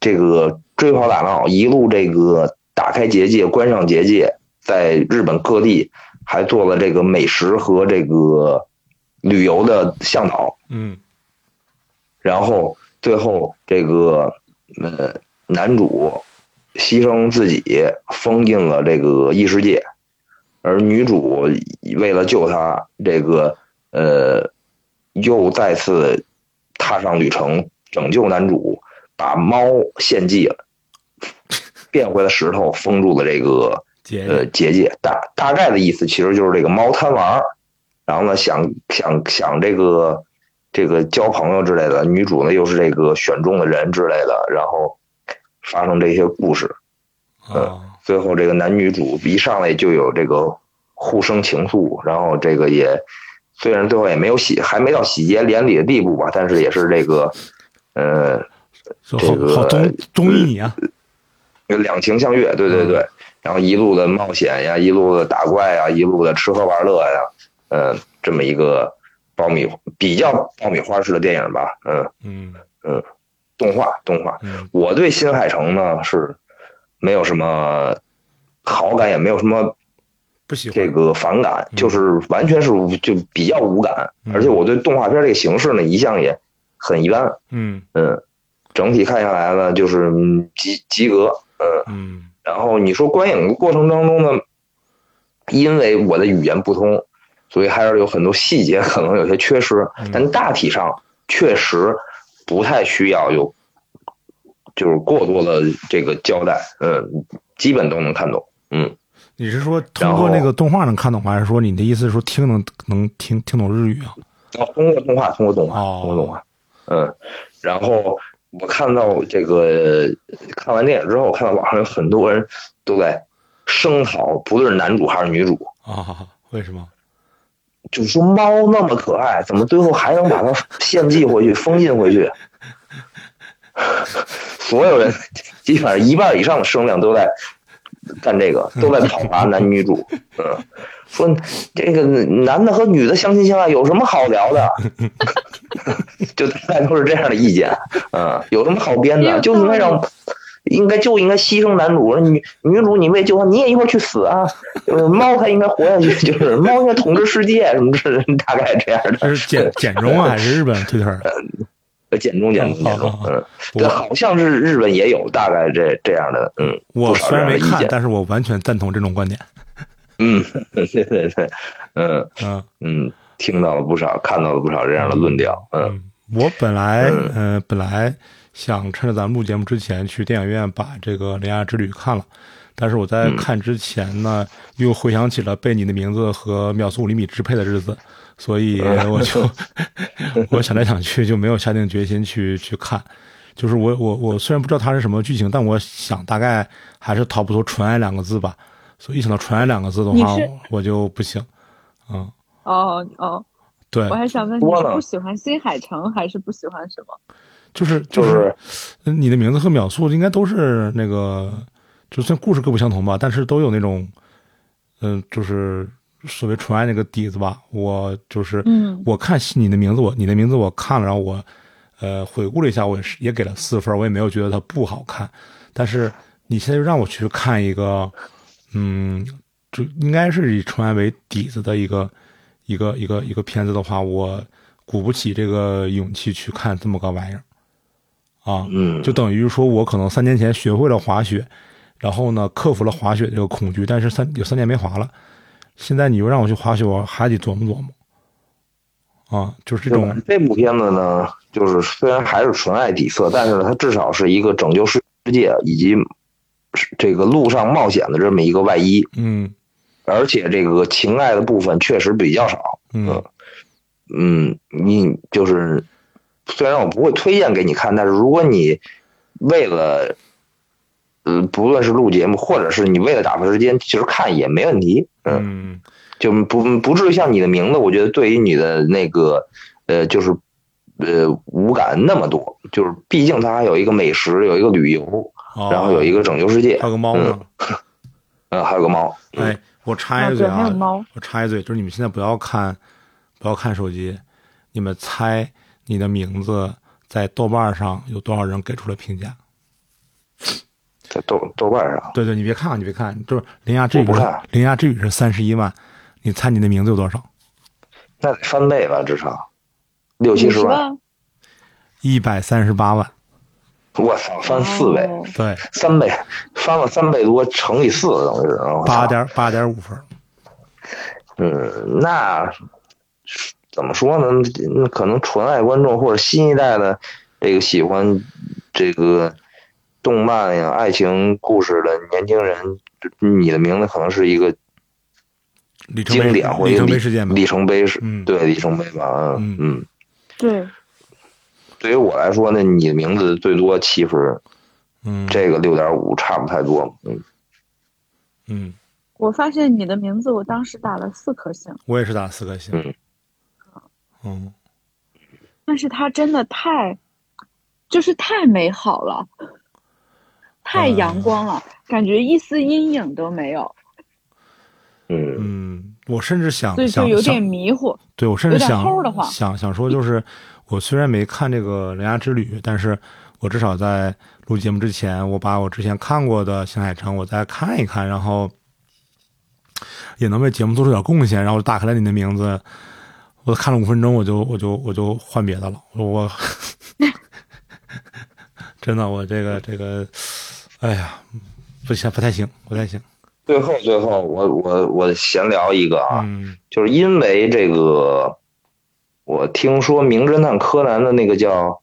这个追跑打闹，一路这个打开结界，关上结界。在日本各地还做了这个美食和这个旅游的向导，嗯，然后最后这个呃男主牺牲自己封进了这个异世界，而女主为了救他，这个呃又再次踏上旅程拯救男主，把猫献祭了，(laughs) 变回了石头封住了这个。呃，结界。大大概的意思其实就是这个猫贪玩然后呢想想想这个这个交朋友之类的，女主呢又是这个选中的人之类的，然后发生这些故事，嗯，最后这个男女主一上来就有这个互生情愫，然后这个也虽然最后也没有喜还没到喜结连理的地步吧，但是也是这个呃这个好中中意你啊，两情相悦，对对对。然后一路的冒险呀，一路的打怪呀，一路的吃喝玩乐呀，嗯，这么一个爆米比较爆米花式的电影吧，嗯。嗯。嗯，动画动画，我对新海诚呢是没有什么好感，也没有什么不喜欢。这个反感，就是完全是就比较无感，而且我对动画片这个形式呢一向也很一般，嗯。嗯，整体看下来呢就是及及格，嗯。嗯。然后你说观影的过程当中呢，因为我的语言不通，所以还是有很多细节可能有些缺失，但大体上确实不太需要有，就是过多的这个交代，嗯，基本都能看懂，嗯。你是说通过那个动画能看懂，还是说你的意思是说听能能听听懂日语啊？哦，通过动画，通过动画，通过动画，嗯，然后。我看到这个看完电影之后，看到网上有很多人都在声讨，不论是男主还是女主啊？为什么？就是说猫那么可爱，怎么最后还能把它献祭回去、封印回去？所有人基本上一半以上的声量都在干这个，都在讨伐男女主。嗯，说这个男的和女的相亲相爱有什么好聊的？(laughs) 就大概都是这样的意见。嗯，有什么好编的？就应该让。应该就应该牺牲男主，女女主你为救他，你也一块去死啊！就 (laughs) 是猫它应该活下去，就是猫应该统治世界什么之类，大概这样的。是简简中啊，还是日本推特？呃，简中简中简中，嗯，对，好像是日本也有大概这这样的，嗯。我虽然没看，但是我完全赞同这种观点。嗯，(laughs) 对对对，嗯嗯嗯，听到了不少，看到了不少这样的论调。嗯，我本来嗯本来。想趁着咱们录节目之前去电影院把这个《铃芽之旅》看了，但是我在看之前呢，又回想起了被你的名字和秒速五厘米支配的日子，所以我就 (laughs) 我想来想去就没有下定决心去去看。就是我我我虽然不知道它是什么剧情，但我想大概还是逃不脱“纯爱”两个字吧。所以一想到“纯爱”两个字的话，我就不行。嗯。哦哦。对。我还想问你，不喜欢新海诚还是不喜欢什么？就是就是，你的名字和秒速应该都是那个，就算故事各不相同吧，但是都有那种，嗯，就是所谓纯爱那个底子吧。我就是，我看你的名字，我你的名字我看了，然后我，呃，回顾了一下，我也是也给了四分，我也没有觉得它不好看。但是你现在又让我去看一个，嗯，就应该是以纯爱为底子的一个一个一个一个片子的话，我鼓不起这个勇气去看这么个玩意儿。啊，嗯，就等于说，我可能三年前学会了滑雪，然后呢，克服了滑雪这个恐惧，但是三有三年没滑了，现在你又让我去滑雪，我还得琢磨琢磨。啊，就是这种。这部片子呢，就是虽然还是纯爱底色，但是它至少是一个拯救世界以及这个路上冒险的这么一个外衣。嗯，而且这个情爱的部分确实比较少。嗯，嗯，你就是。虽然我不会推荐给你看，但是如果你为了，嗯，不论是录节目，或者是你为了打发时间，其实看也没问题。嗯，就不不至于像你的名字，我觉得对于你的那个，呃，就是呃无感那么多。就是毕竟它还有一个美食，有一个旅游，然后有一个拯救世界，还有个猫呢。嗯，还有个猫。哎，我插一嘴啊，我插一嘴，就是你们现在不要看，不要看手机，你们猜。你的名字在豆瓣上有多少人给出了评价？在豆豆瓣上？对对，你别看啊，你别看，就是《铃芽之语》。铃芽之语是三十一万，你猜你的名字有多少？那得翻倍吧，至少六七十万。一百三十八万。我操，翻四倍？对，三倍，翻了三倍多，乘以四等于是八点八点五分。嗯，那。怎么说呢？那可能纯爱观众或者新一代的这个喜欢这个动漫呀、爱情故事的年轻人，你的名字可能是一个经典或者里程碑事件吧？里程碑是，嗯，对，里程碑吧，嗯嗯，对。对于我来说呢，你的名字最多七分，嗯，这个六点五差不太多，嗯嗯。我发现你的名字，我当时打了四颗星。我也是打四颗星。嗯。嗯，但是它真的太，就是太美好了，太阳光了，感觉一丝阴影都没有。嗯嗯，我甚至想，所以就有点迷糊。对我甚至想想想说，就是我虽然没看这个《铃芽之旅》，但是我至少在录节目之前，我把我之前看过的新海诚我再看一看，然后也能为节目做出点贡献，然后打开了你的名字。我看了五分钟，我就我就我就换别的了。我我 (laughs) 真的我这个这个，哎呀，不行，不太行，不太行。最后最后，我我我闲聊一个啊，就是因为这个，我听说《名侦探柯南》的那个叫《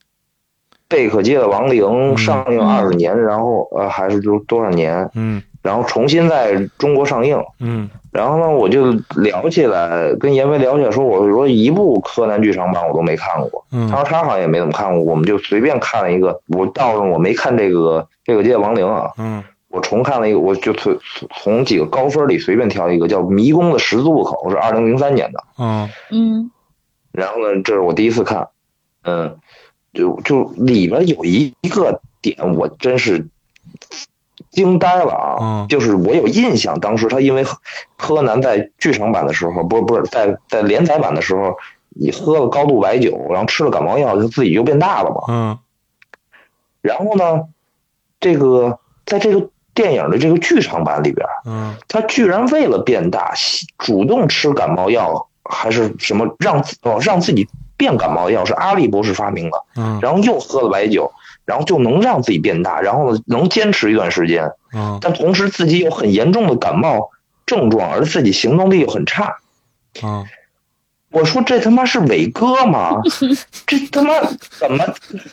贝克街的亡灵》上映二十年，然后呃还是多多少年？嗯。然后重新在中国上映，嗯，然后呢，我就聊起来，跟严威聊起来，说我说一部柯南剧场版我都没看过，嗯，他说他好像也没怎么看过，我们就随便看了一个，我倒是我没看这个这个界亡灵啊，嗯，我重看了一个，我就从从几个高分里随便挑一个，叫迷宫的十字路口，是二零零三年的，嗯。嗯，然后呢，这是我第一次看，嗯，就就里边有一一个点，我真是惊呆了啊！就是我有印象，当时他因为柯南在剧场版的时候，不是不是在在连载版的时候，你喝了高度白酒，然后吃了感冒药，就自己就变大了嘛。嗯。然后呢，这个在这个电影的这个剧场版里边，嗯，他居然为了变大，主动吃感冒药，还是什么让哦让自己。变感冒药是阿笠博士发明的，嗯，然后又喝了白酒，然后就能让自己变大，然后能坚持一段时间，嗯，但同时自己有很严重的感冒症状，而自己行动力又很差，嗯，我说这他妈是伟哥吗？(laughs) 这他妈怎么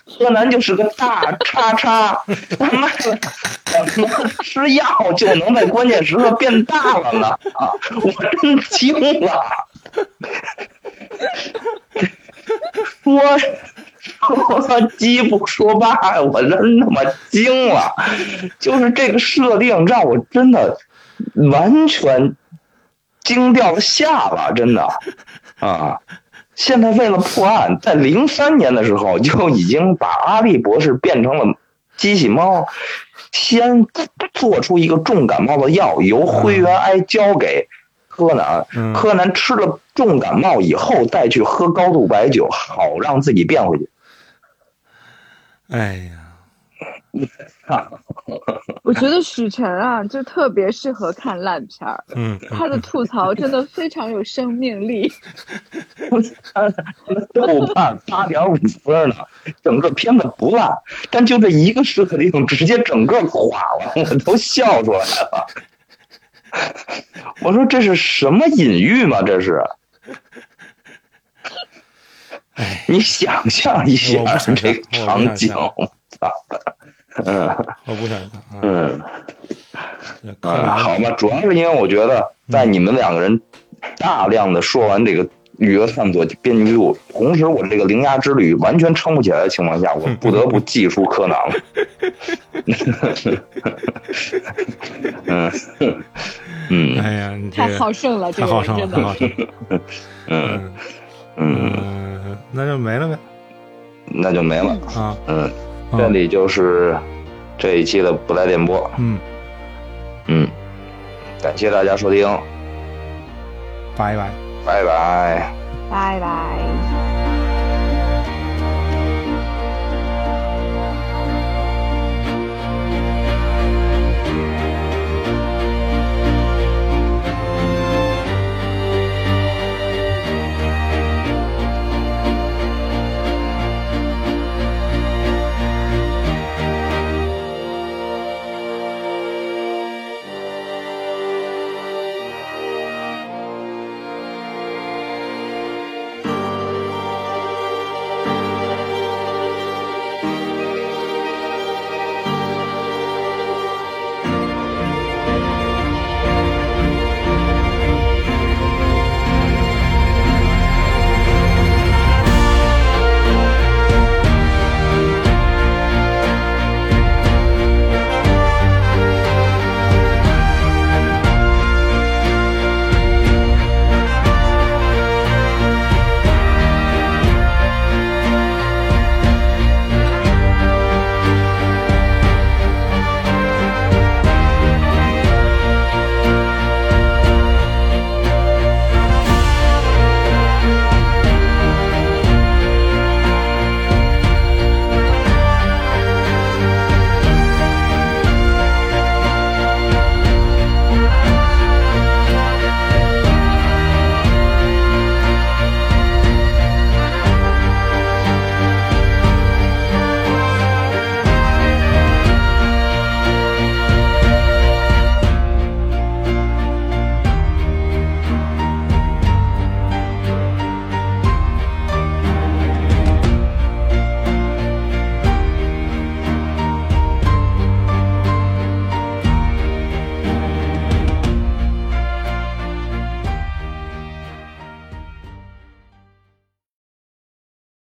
柯南就是个大叉叉，他妈的怎么吃药就能在关键时刻变大了呢？啊，我真惊了。(laughs) 我说鸡不说爸，我真他妈惊了，就是这个设定让我真的完全惊掉了下巴，真的啊！现在为了破案，在零三年的时候就已经把阿笠博士变成了机器猫，先做出一个重感冒的药，由灰原哀交给。柯南，柯南吃了重感冒以后，再去喝高度白酒，好让自己变回去。哎呀，(laughs) 我觉得许晨啊，就特别适合看烂片儿。嗯，他的吐槽真的非常有生命力。(laughs) 豆瓣八点五分呢，整个片子不烂，但就这一个设定，直接整个垮了，我都笑出来了。(laughs) 我说这是什么隐喻吗？这是，哎，你想象一下这个场景，嗯，我不想看，嗯，嗯，好吧，主要是因为我觉得在你们两个人大量的说完这个娱乐探索编辑部，同时我这个铃芽之旅完全撑不起来的情况下，我 (laughs) 不得不祭出柯南了。(laughs) 嗯。嗯，哎呀，太好胜了，太好胜了，太好胜了。嗯。嗯，那就没了呗，那就没了。啊。嗯，这里就是这一期的不带电波。嗯。嗯，感谢大家收听，拜拜，拜拜，拜拜。